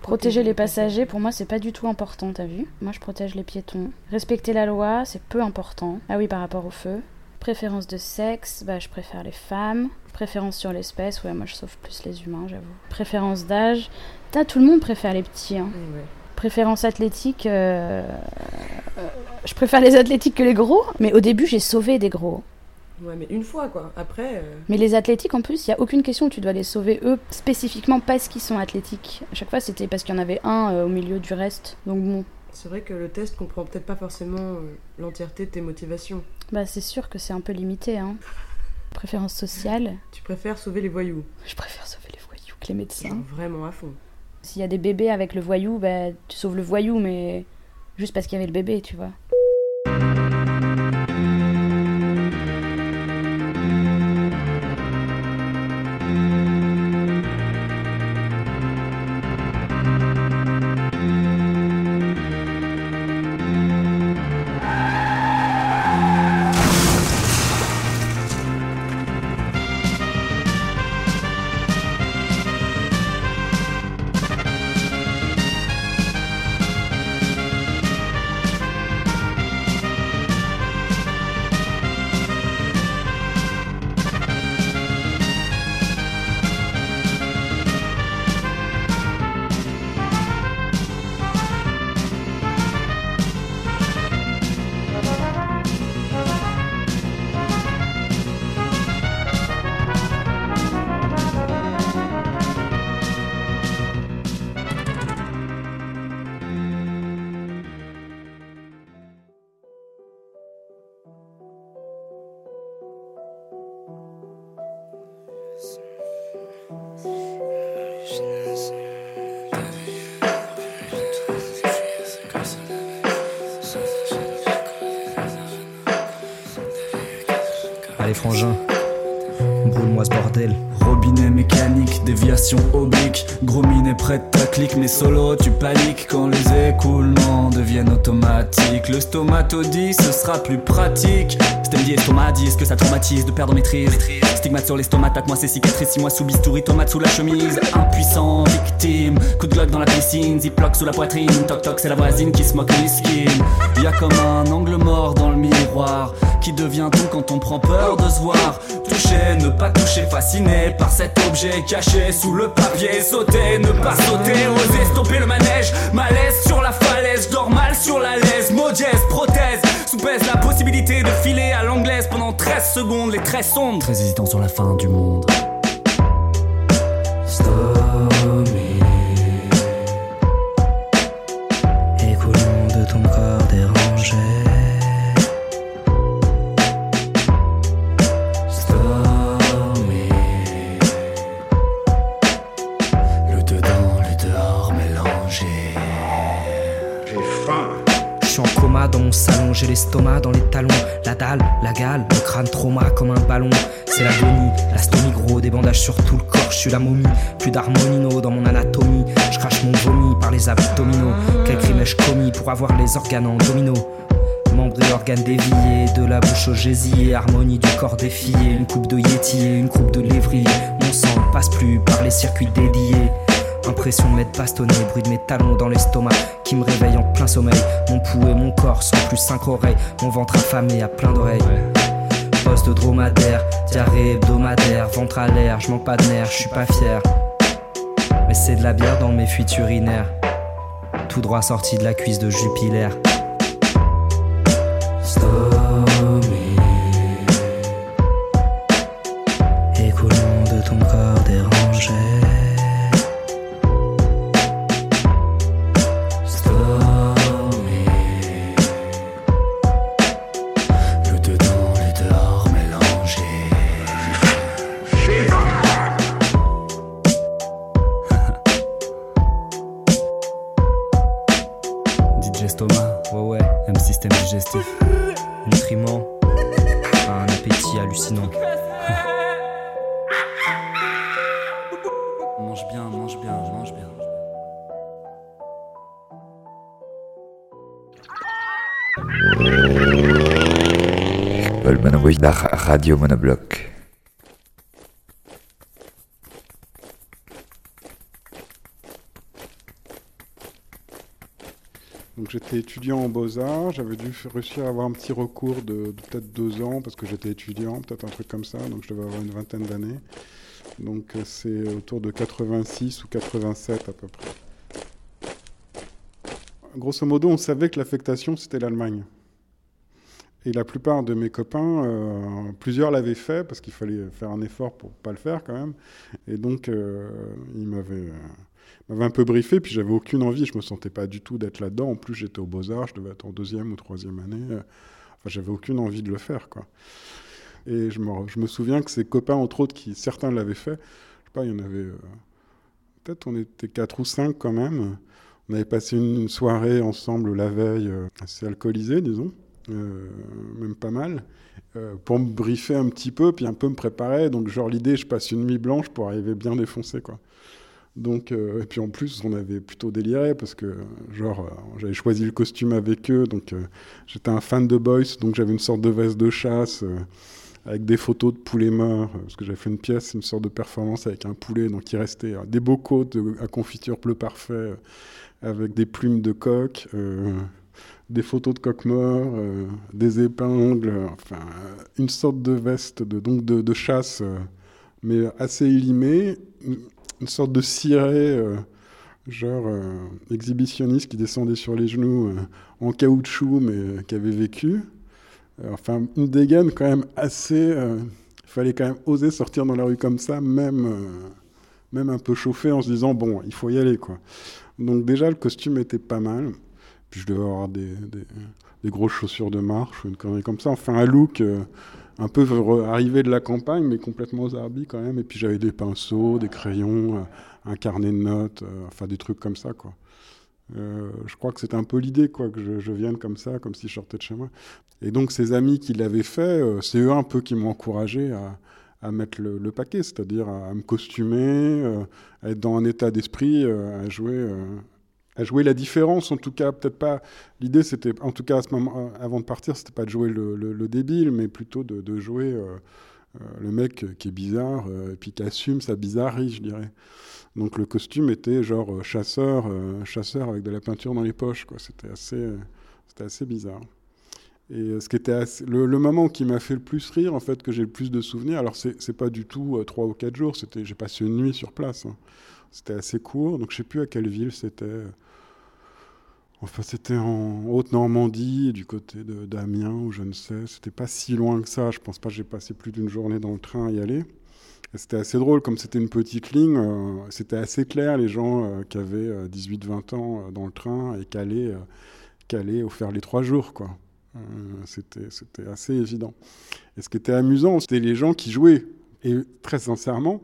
Protéger les passagers, pour moi, c'est pas du tout important, t'as vu? Moi, je protège les piétons. Respecter la loi, c'est peu important. Ah oui, par rapport au feu. Préférence de sexe, bah, je préfère les femmes. Préférence sur l'espèce, ouais, moi, je sauve plus les humains, j'avoue. Préférence d'âge, Putain, tout le monde préfère les petits. Hein. Préférence athlétique, euh, euh, je préfère les athlétiques que les gros. Mais au début, j'ai sauvé des gros. Ouais, mais une fois quoi. Après. euh, Mais les athlétiques, en plus, il n'y a aucune question où tu dois les sauver eux spécifiquement parce qu'ils sont athlétiques. À chaque fois, c'était parce qu'il y en avait un euh, au milieu du reste. Donc bon, C'est vrai que le test comprend peut-être pas forcément euh, l'entièreté de tes motivations. bah c'est sûr que c'est un peu limité. Hein. Préférence sociale Tu préfères sauver les voyous? Je préfère sauver les voyous que les médecins. Genre Vraiment à fond. S'il y a des bébés avec le voyou, bah, tu sauves le voyou, mais juste parce qu'il y avait le bébé, tu vois. Frangin, brûle-moi ce bordel. Robinet mécanique, déviation oblique, gros minet près de ta clique, mais solo tu paniques quand les écoulements deviennent automatiques. Le stomatodie, ce sera plus pratique. Dit estomac, disent que ça traumatise de perdre maîtrise. Stigmate sur l'estomac, tâte-moi ces cicatrices, six mois sous bistouri, tomate sous la chemise. Impuissant, victime, coup de glock dans la piscine, ziploc sous la poitrine. Toc toc, c'est la voisine qui se moque les skins. Y a comme un angle mort dans le miroir qui devient tout quand on prend peur de se voir. Toucher, ne pas toucher, fasciné par cet objet caché sous le papier. Sauter, ne pas sauter, oser stopper le manège. Malaise sur la falaise, dors mal sur la laisse. Modiesse, prothèse, sous-pèse la possibilité de filer à l'anglaise pendant 13 secondes, les traits sombres. Très hésitant sur la fin du monde. Organes en domino Membres et organes déviés, de la bouche au gésier, harmonie du corps défié, une coupe de yéti et une coupe de lévrier. Mon sang passe plus par les circuits dédiés. Impression de m'être bastonné, bruit de mes talons dans l'estomac qui me réveille en plein sommeil. Mon pouls et mon corps sont plus cinq oreilles, mon ventre affamé à plein d'oreilles. Poste dromadaire, diarrhée hebdomadaire, ventre à l'air, je pas de nerfs, je suis pas fier. Mais c'est de la bière dans mes fuites urinaires, tout droit sorti de la cuisse de Jupiler. Radio Monobloc. Donc j'étais étudiant en beaux-arts, j'avais dû réussir à avoir un petit recours de, de peut-être deux ans parce que j'étais étudiant, peut-être un truc comme ça, donc je devais avoir une vingtaine d'années. Donc euh, c'est autour de 86 ou 87 à peu près. Grosso modo, on savait que l'affectation c'était l'Allemagne. Et la plupart de mes copains, euh, plusieurs l'avaient fait parce qu'il fallait faire un effort pour pas le faire quand même. Et donc euh, ils m'avaient euh, un peu briefé, puis j'avais aucune envie, je me sentais pas du tout d'être là-dedans. En plus, j'étais aux Beaux-Arts, je devais être en deuxième ou troisième année. Enfin, j'avais aucune envie de le faire, quoi. Et je me, souviens que ses copains, entre autres, qui certains l'avaient fait, je sais pas, il y en avait. Peut-être on était quatre ou cinq quand même. On avait passé une, une soirée ensemble la veille, assez alcoolisée, disons, euh, même pas mal, euh, pour me briefer un petit peu, puis un peu me préparer. Donc, genre, l'idée, je passe une nuit blanche pour arriver bien défoncé, quoi. Donc, euh, et puis en plus, on avait plutôt déliré parce que, genre, j'avais choisi le costume avec eux. Donc, j'étais un fan de Boys, donc j'avais une sorte de veste de chasse avec des photos de poulets morts. parce que j'avais fait une pièce, une sorte de performance avec un poulet. Donc, il restait des bocaux de, à confiture bleu parfait avec des plumes de coq. Des photos de coq mort, euh, des épingles, enfin une sorte de veste de, donc de, de chasse, euh, mais assez élimée, une, sorte de ciré, euh, genre exhibitionniste qui descendait sur les genoux en caoutchouc, mais qui avait vécu. Enfin, une dégaine quand même assez. Il fallait quand même oser sortir dans la rue comme ça, même, même un peu chauffé, en se disant bon, il faut y aller quoi. Donc déjà le costume était pas mal. Puis je devais avoir des, des, grosses chaussures de marche ou une connerie comme ça. Enfin, un look euh, un peu arrivé de la campagne, mais complètement zarbi quand même. Et puis j'avais des pinceaux, des crayons, euh, un carnet de notes, euh, enfin des trucs comme ça, je crois que c'était un peu l'idée, quoi, que je, vienne comme ça, comme si je sortais de chez moi. Et donc ces amis qui l'avaient fait, c'est eux un peu qui m'ont encouragé à, à mettre le, paquet, c'est-à-dire à, me costumer, à être dans un état d'esprit, à jouer. À jouer la différence, en tout cas, peut-être pas. L'idée, c'était, en tout cas, à ce moment, avant de partir, c'était pas de jouer le, le- le débile, mais plutôt de, jouer euh, euh, le mec qui est bizarre, euh, et puis qui assume sa bizarrerie, je dirais. Donc le costume était genre chasseur, chasseur avec de la peinture dans les poches, quoi. C'était assez, c'était assez bizarre. Et ce qui était le, moment qui m'a fait le plus rire, en fait, que j'ai le plus de souvenirs, alors c'est c'est pas du tout trois ou quatre jours, c'était, j'ai passé une nuit sur place. hein. C'était assez court, donc je sais plus à quelle ville c'était. Enfin, c'était en Haute-Normandie, du côté d'Amiens, ou je ne sais. C'était pas si loin que ça. Je pense pas que j'ai passé plus d'une journée dans le train à y aller. C'était assez drôle, comme c'était une petite ligne, euh, c'était assez clair, les gens euh, qui avaient euh, 18-20 ans euh, dans le train et qui allaient, qui allaient faire les trois jours, quoi. C'était assez évident. Et ce qui était amusant, c'était les gens qui jouaient. Et très sincèrement,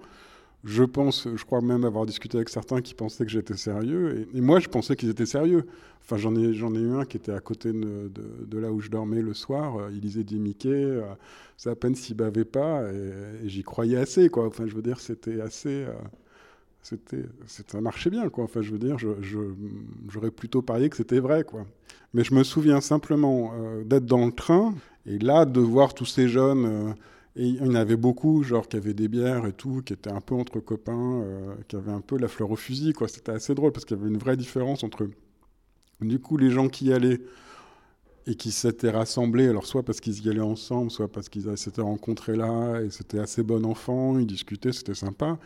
je pense, je crois même avoir discuté avec certains qui pensaient que j'étais sérieux. Et, moi, je pensais qu'ils étaient sérieux. Enfin, j'en ai, j'en ai eu un qui était à côté de, là où je dormais le soir. euh, Il lisait des Mickey. euh, C'est à peine s'il bavait pas. Et, j'y croyais assez, quoi. Enfin, je veux dire, c'était assez. euh, c'était, ça marchait bien, quoi. Enfin, je veux dire, j'aurais plutôt parié que c'était vrai, quoi. Mais je me souviens simplement d'être dans le train et là de voir tous ces jeunes. Et il y en avait beaucoup, genre qui avaient des bières et tout, qui étaient un peu entre copains, euh, qui avaient un peu la fleur au fusil. C'était assez drôle parce qu'il y avait une vraie différence entre, du coup, les gens qui y allaient et qui s'étaient rassemblés, alors soit parce qu'ils y allaient ensemble, soit parce qu'ils s'étaient rencontrés là, et c'était assez bon enfant, ils discutaient, c'était sympa.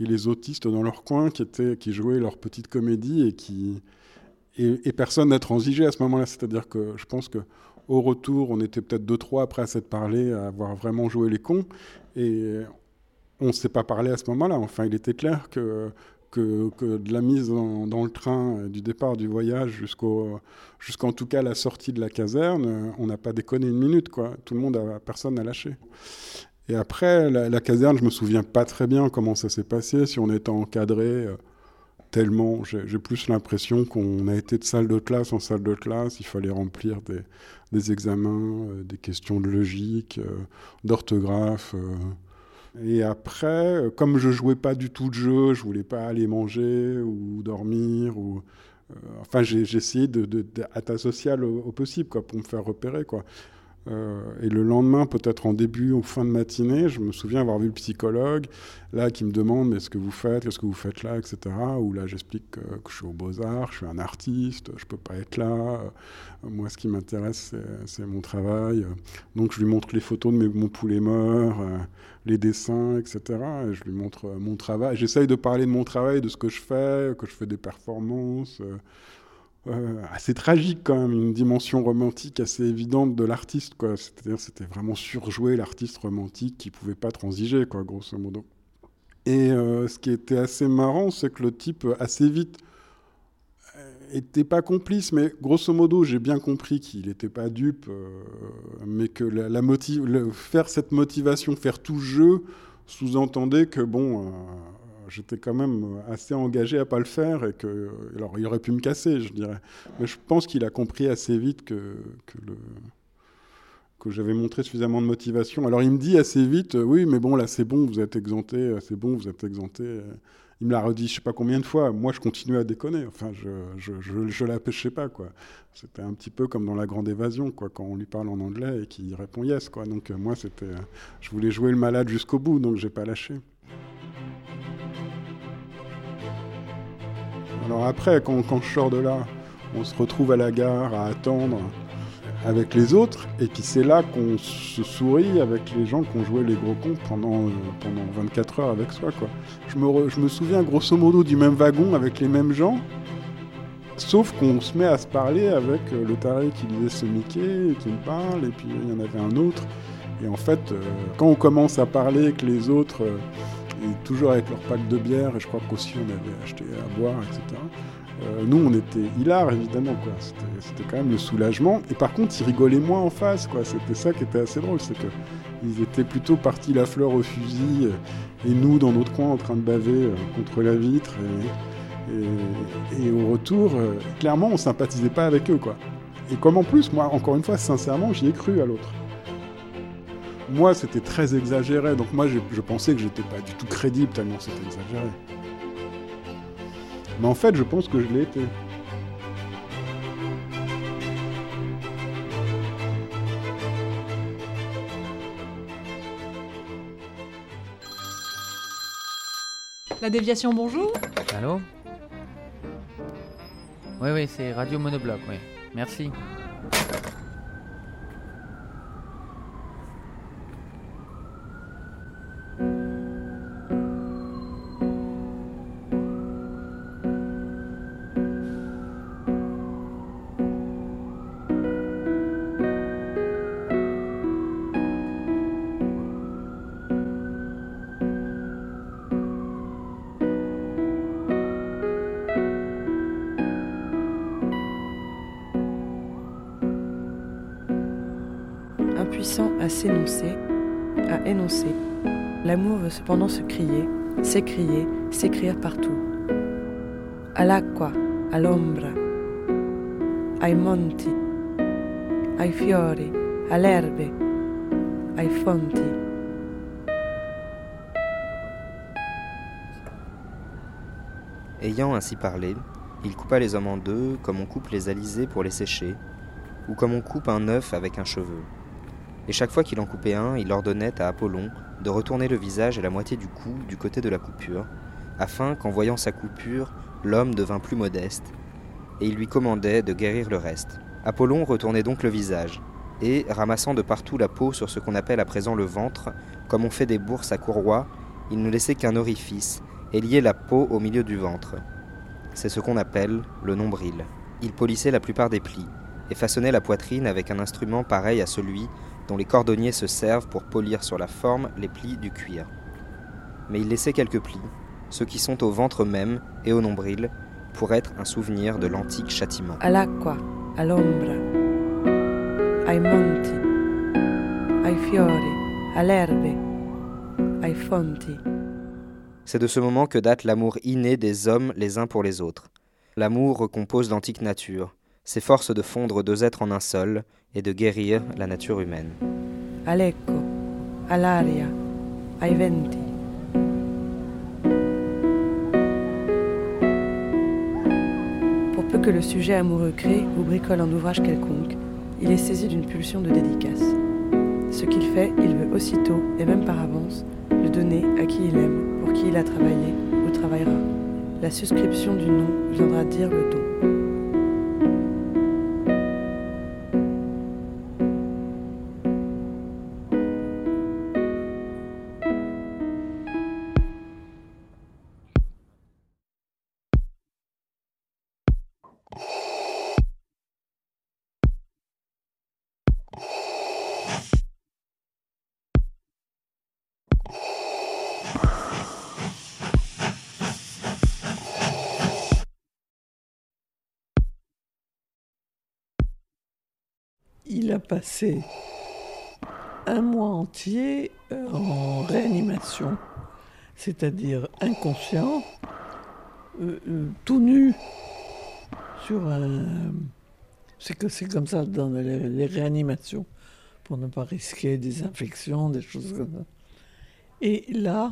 Et les autistes dans leur coin qui, étaient, qui jouaient leur petite comédie et qui. Et, et personne n'a transigé à ce moment-là. C'est-à-dire que je pense que au retour, on était peut-être deux, trois après à s'être parlé, à avoir vraiment joué les cons. Et on ne s'est pas parlé à ce moment-là. Enfin, il était clair que, que, de la mise dans, le train, euh, du départ du voyage jusqu'au, jusqu'en tout cas la sortie de la caserne, euh, on n'a pas déconné une minute. Quoi. Tout le monde, a, personne n'a lâché. Et après, la, la caserne, je me souviens pas très bien comment ça s'est passé, si on était encadré. Tellement, j'ai plus l'impression qu'on a été de salle de classe en salle de classe, il fallait remplir des, examens, euh, des questions de logique, euh, d'orthographe. euh. Et après, comme je jouais pas du tout de jeu, je voulais pas aller manger ou dormir ou enfin j'ai essayé de, de, au, au possible quoi pour me faire repérer quoi. Euh, et le lendemain, peut-être en début ou fin de matinée, je me souviens avoir vu le psychologue, là, qui me demande mais ce que vous faites, qu'est-ce que vous faites là, etc. Où là, j'explique que, je suis au Beaux-Arts, je suis un artiste, je peux pas être là. Euh, moi, ce qui m'intéresse, c'est- mon travail. Donc, je lui montre les photos de mes, mon poulet mort, euh, les dessins, etc. Et je lui montre mon travail. J'essaye de parler de mon travail, de ce que je fais, que je fais des performances. Euh, assez tragique quand même, une dimension romantique assez évidente de l'artiste. C'est-à-dire, c'était vraiment surjouer l'artiste romantique qui pouvait pas transiger, quoi, grosso modo. Et euh, ce qui était assez marrant, c'est que le type, assez vite, euh, était pas complice, mais grosso modo, j'ai bien compris qu'il n'était pas dupe, euh, mais que la, motive, faire cette motivation, faire tout jeu, sous-entendait que bon, j'étais quand même assez engagé à pas le faire et que, alors il aurait pu me casser, je dirais. Mais je pense qu'il a compris assez vite que, que j'avais montré suffisamment de motivation. Alors il me dit assez vite, oui, mais bon, là c'est bon, vous êtes exempté, c'est bon, vous êtes exempté. Il me l'a redit je sais pas combien de fois. Moi, je continue à déconner. Enfin, je, je, je, je la pêchais pas, quoi. C'était un petit peu comme dans La Grande Évasion, quoi, quand on lui parle en anglais et qu'il répond yes, quoi. Donc moi, c'était, je voulais jouer le malade jusqu'au bout, donc j'ai pas lâché. Alors après, quand, je sors de là, on se retrouve à la gare à attendre avec les autres, et puis c'est là qu'on se sourit avec les gens qui ont joué les gros cons pendant, euh, pendant 24 heures avec soi. Je, me je me souviens grosso modo du même wagon avec les mêmes gens, sauf qu'on se met à se parler avec euh, le taré qui lisait ce Mickey, qui me parle, et puis il y en avait un autre. Et en fait, euh, quand on commence à parler avec les autres, toujours avec leur pack de bière, et je crois qu'aussi on avait acheté à boire, etc. Euh, nous, on était hilar, évidemment, quoi. C'était- quand même le soulagement. Et par contre, ils rigolaient moins en face, quoi. C'était ça qui était assez drôle, c'est que ils étaient plutôt partis la fleur au fusil, euh, et nous, dans notre coin, en train de baver euh, contre la vitre. Et, au retour, clairement, on sympathisait pas avec eux, quoi. Et comme en plus, moi, encore une fois, sincèrement, j'y ai cru à l'autre. Moi, c'était très exagéré, donc moi, je, je pensais que j'étais pas du tout crédible tellement c'était exagéré. Mais en fait, je pense que je l'ai été. La déviation, bonjour. Allô? Oui, oui, c'est Radio Monobloc, oui. Merci. Cependant se crier, s'écrier, s'écrire partout. All'acqua, all'ombra, ai monti, ai fiori, all'erbe, ai fonti. Ayant ainsi parlé, il coupa les hommes en deux, comme on coupe les alizés pour les sécher, ou comme on coupe un œuf avec un cheveu. Et chaque fois qu'il en coupait un, il ordonnait à Apollon de retourner le visage et la moitié du cou du côté de la coupure, afin qu'en voyant sa coupure, l'homme devint plus modeste, et il lui commandait de guérir le reste. Apollon retournait donc le visage, et, ramassant de partout la peau sur ce qu'on appelle à présent le ventre, comme on fait des bourses à courroie, il ne laissait qu'un orifice, et liait la peau au milieu du ventre. C'est ce qu'on appelle le nombril. Il polissait la plupart des plis, et façonnait la poitrine avec un instrument pareil à celui dont les cordonniers se servent pour polir sur la forme les plis du cuir. Mais il laissait quelques plis, ceux qui sont au ventre même et au nombril, pour être un souvenir de l'antique châtiment. All'ombra, ai monti, ai fiori, all'erbe, ai fonti. C'est de ce moment que date l'amour inné des hommes les uns pour les autres. L'amour recompose l'antique nature, s'efforce de fondre deux êtres en un seul et de guérir la nature humaine. all'aria, ai venti. Pour peu que le sujet amoureux crée ou bricole un ouvrage quelconque, il est saisi d'une pulsion de dédicace. Ce qu'il fait, il veut aussitôt, et même par avance, le donner à qui il aime, pour qui il a travaillé ou travaillera. La suscription du nom viendra dire le don. Passé un mois entier euh, en réanimation, c'est-à-dire inconscient, euh, euh, tout nu, sur un. C'est que c'est comme ça dans les, les réanimations, pour ne pas risquer des infections, des choses comme ça. Et là,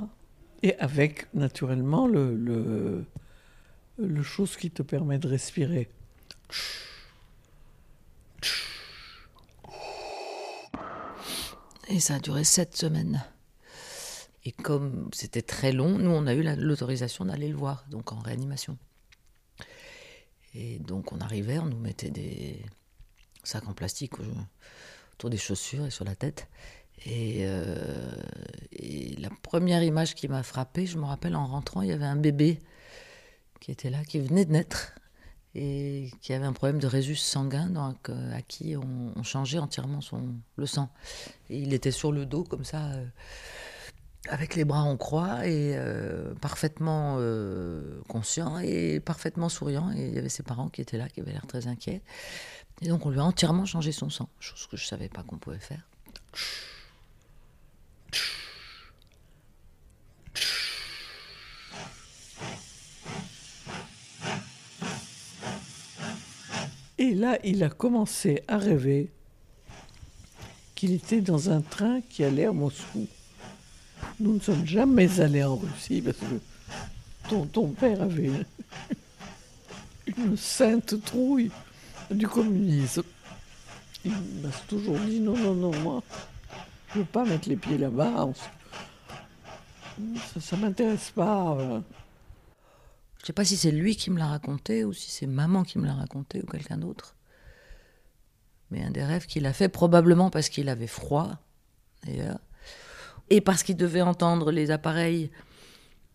et avec naturellement le, le, le chose qui te permet de respirer. Et ça a duré sept semaines. Et comme c'était très long, nous, on a eu la- l'autorisation d'aller le voir, donc en réanimation. Et donc, on arrivait, on nous mettait des sacs en plastique au- autour des chaussures et sur la tête. Et, euh, et la première image qui m'a frappée, je me rappelle en rentrant, il y avait un bébé qui était là, qui venait de naître et qui avait un problème de résus sanguin, donc euh, à qui on, changeait entièrement son, le sang. Et il était sur le dos comme ça, euh, avec les bras en croix et euh, parfaitement conscient et parfaitement souriant. Et il y avait ses parents qui étaient là, qui avaient l'air très inquiets. Et donc on lui a entièrement changé son sang, chose que je savais pas qu'on pouvait faire. Et là, il a commencé à rêver qu'il était dans un train qui allait à Moscou. Nous ne sommes jamais allés en Russie parce que ton, père avait une, une sainte trouille du communisme. Il m'a toujours dit non, non, non, moi, je ne veux pas mettre les pieds là-bas. Ça ne m'intéresse pas. Je sais pas si c'est lui qui me l'a raconté ou si c'est maman qui me l'a raconté ou quelqu'un d'autre. Mais un des rêves qu'il a fait, probablement parce qu'il avait froid, d'ailleurs, et parce qu'il devait entendre les appareils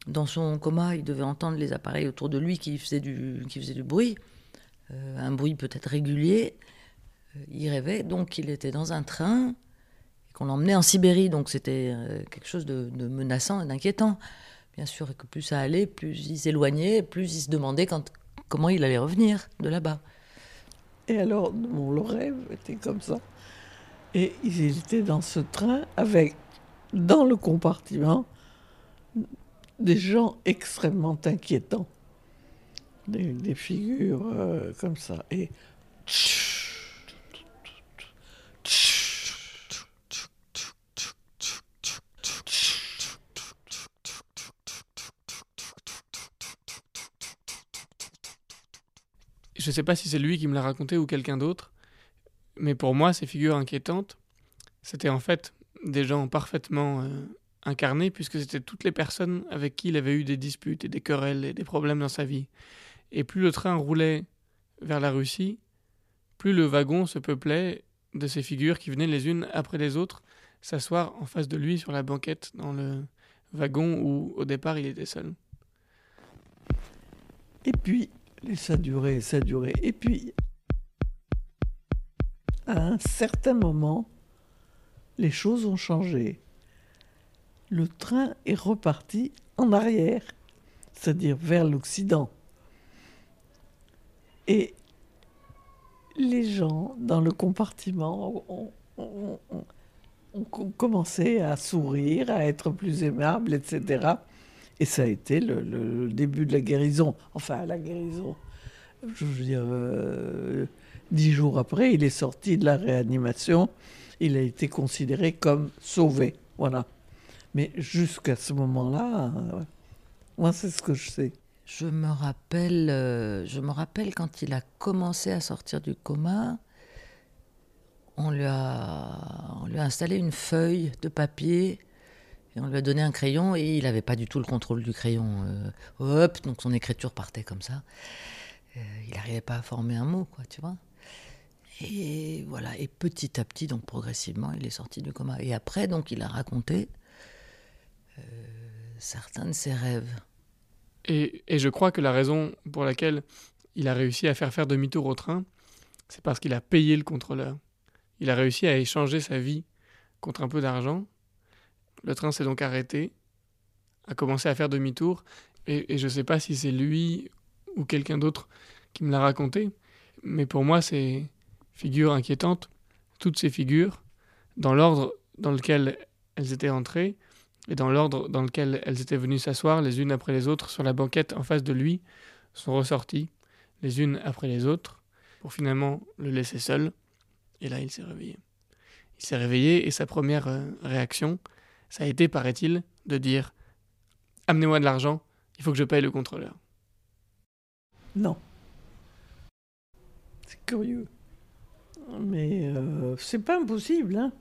dans son coma, il devait entendre les appareils autour de lui qui faisaient du, bruit, euh, un bruit peut-être régulier. Euh, Il rêvait, donc il était dans un train, et qu'on l'emmenait en Sibérie, donc c'était euh, quelque chose de menaçant et d'inquiétant. Bien sûr, que plus ça allait, plus il s'éloignait, plus il se demandait quand, comment il allait revenir de là-bas. Et alors, le rêve était comme ça. Et il était dans ce train avec, dans le compartiment, des gens extrêmement inquiétants. Des, des figures euh, comme ça. Et Je sais pas si c'est lui qui me l'a raconté ou quelqu'un d'autre, mais pour moi, ces figures inquiétantes, c'était en fait des gens parfaitement euh, incarnés, puisque c'était toutes les personnes avec qui il avait eu des disputes et des querelles et des problèmes dans sa vie. Et plus le train roulait vers la Russie, plus le wagon se peuplait de ces figures qui venaient les unes après les autres s'asseoir en face de lui sur la banquette dans le wagon où au départ il était seul. Et puis, et ça durait, ça durait. Et puis, à un certain moment, les choses ont changé. Le train est reparti en arrière, c'est-à-dire vers l'Occident. Et les gens dans le compartiment ont, ont- ont- ont co- commencé à sourire, à être plus aimables, etc. Et ça a été le, début de la guérison. Enfin, la guérison. Je veux dire, euh, dix jours après, il est sorti de la réanimation. Il a été considéré comme sauvé. Voilà. Mais jusqu'à ce moment-là, euh, moi, c'est ce que je sais. Je me rappelle, euh, je me rappelle quand il a commencé à sortir du coma, on lui a installé une feuille de papier on lui a donné un crayon et il n'avait pas du tout le contrôle du crayon. euh, hop, donc son écriture partait comme ça. Euh, il n'arrivait pas à former un mot, quoi, tu vois. Et voilà, et petit à petit, donc progressivement, il est sorti du coma. Et après, donc, il a raconté euh, certains de ses rêves. Et, et je crois que la raison pour laquelle il a réussi à faire faire demi-tour au train, c'est parce qu'il a payé le contrôleur. Il a réussi à échanger sa vie contre un peu d'argent. Le train s'est donc arrêté, a commencé à faire demi-tour, et, je ne sais pas si c'est lui ou quelqu'un d'autre qui me l'a raconté, mais pour moi, c'est figure inquiétante, toutes ces figures, dans l'ordre dans lequel elles étaient entrées et dans l'ordre dans lequel elles étaient venues s'asseoir les unes après les autres sur la banquette en face de lui sont ressorties les unes après les autres pour finalement le laisser seul. Et là, il s'est réveillé. Il s'est réveillé et sa première euh, réaction, ça a été, paraît-il, de dire Amenez-moi de l'argent, il faut que je paye le contrôleur. Non. C'est curieux. Mais euh, c'est pas impossible, hein.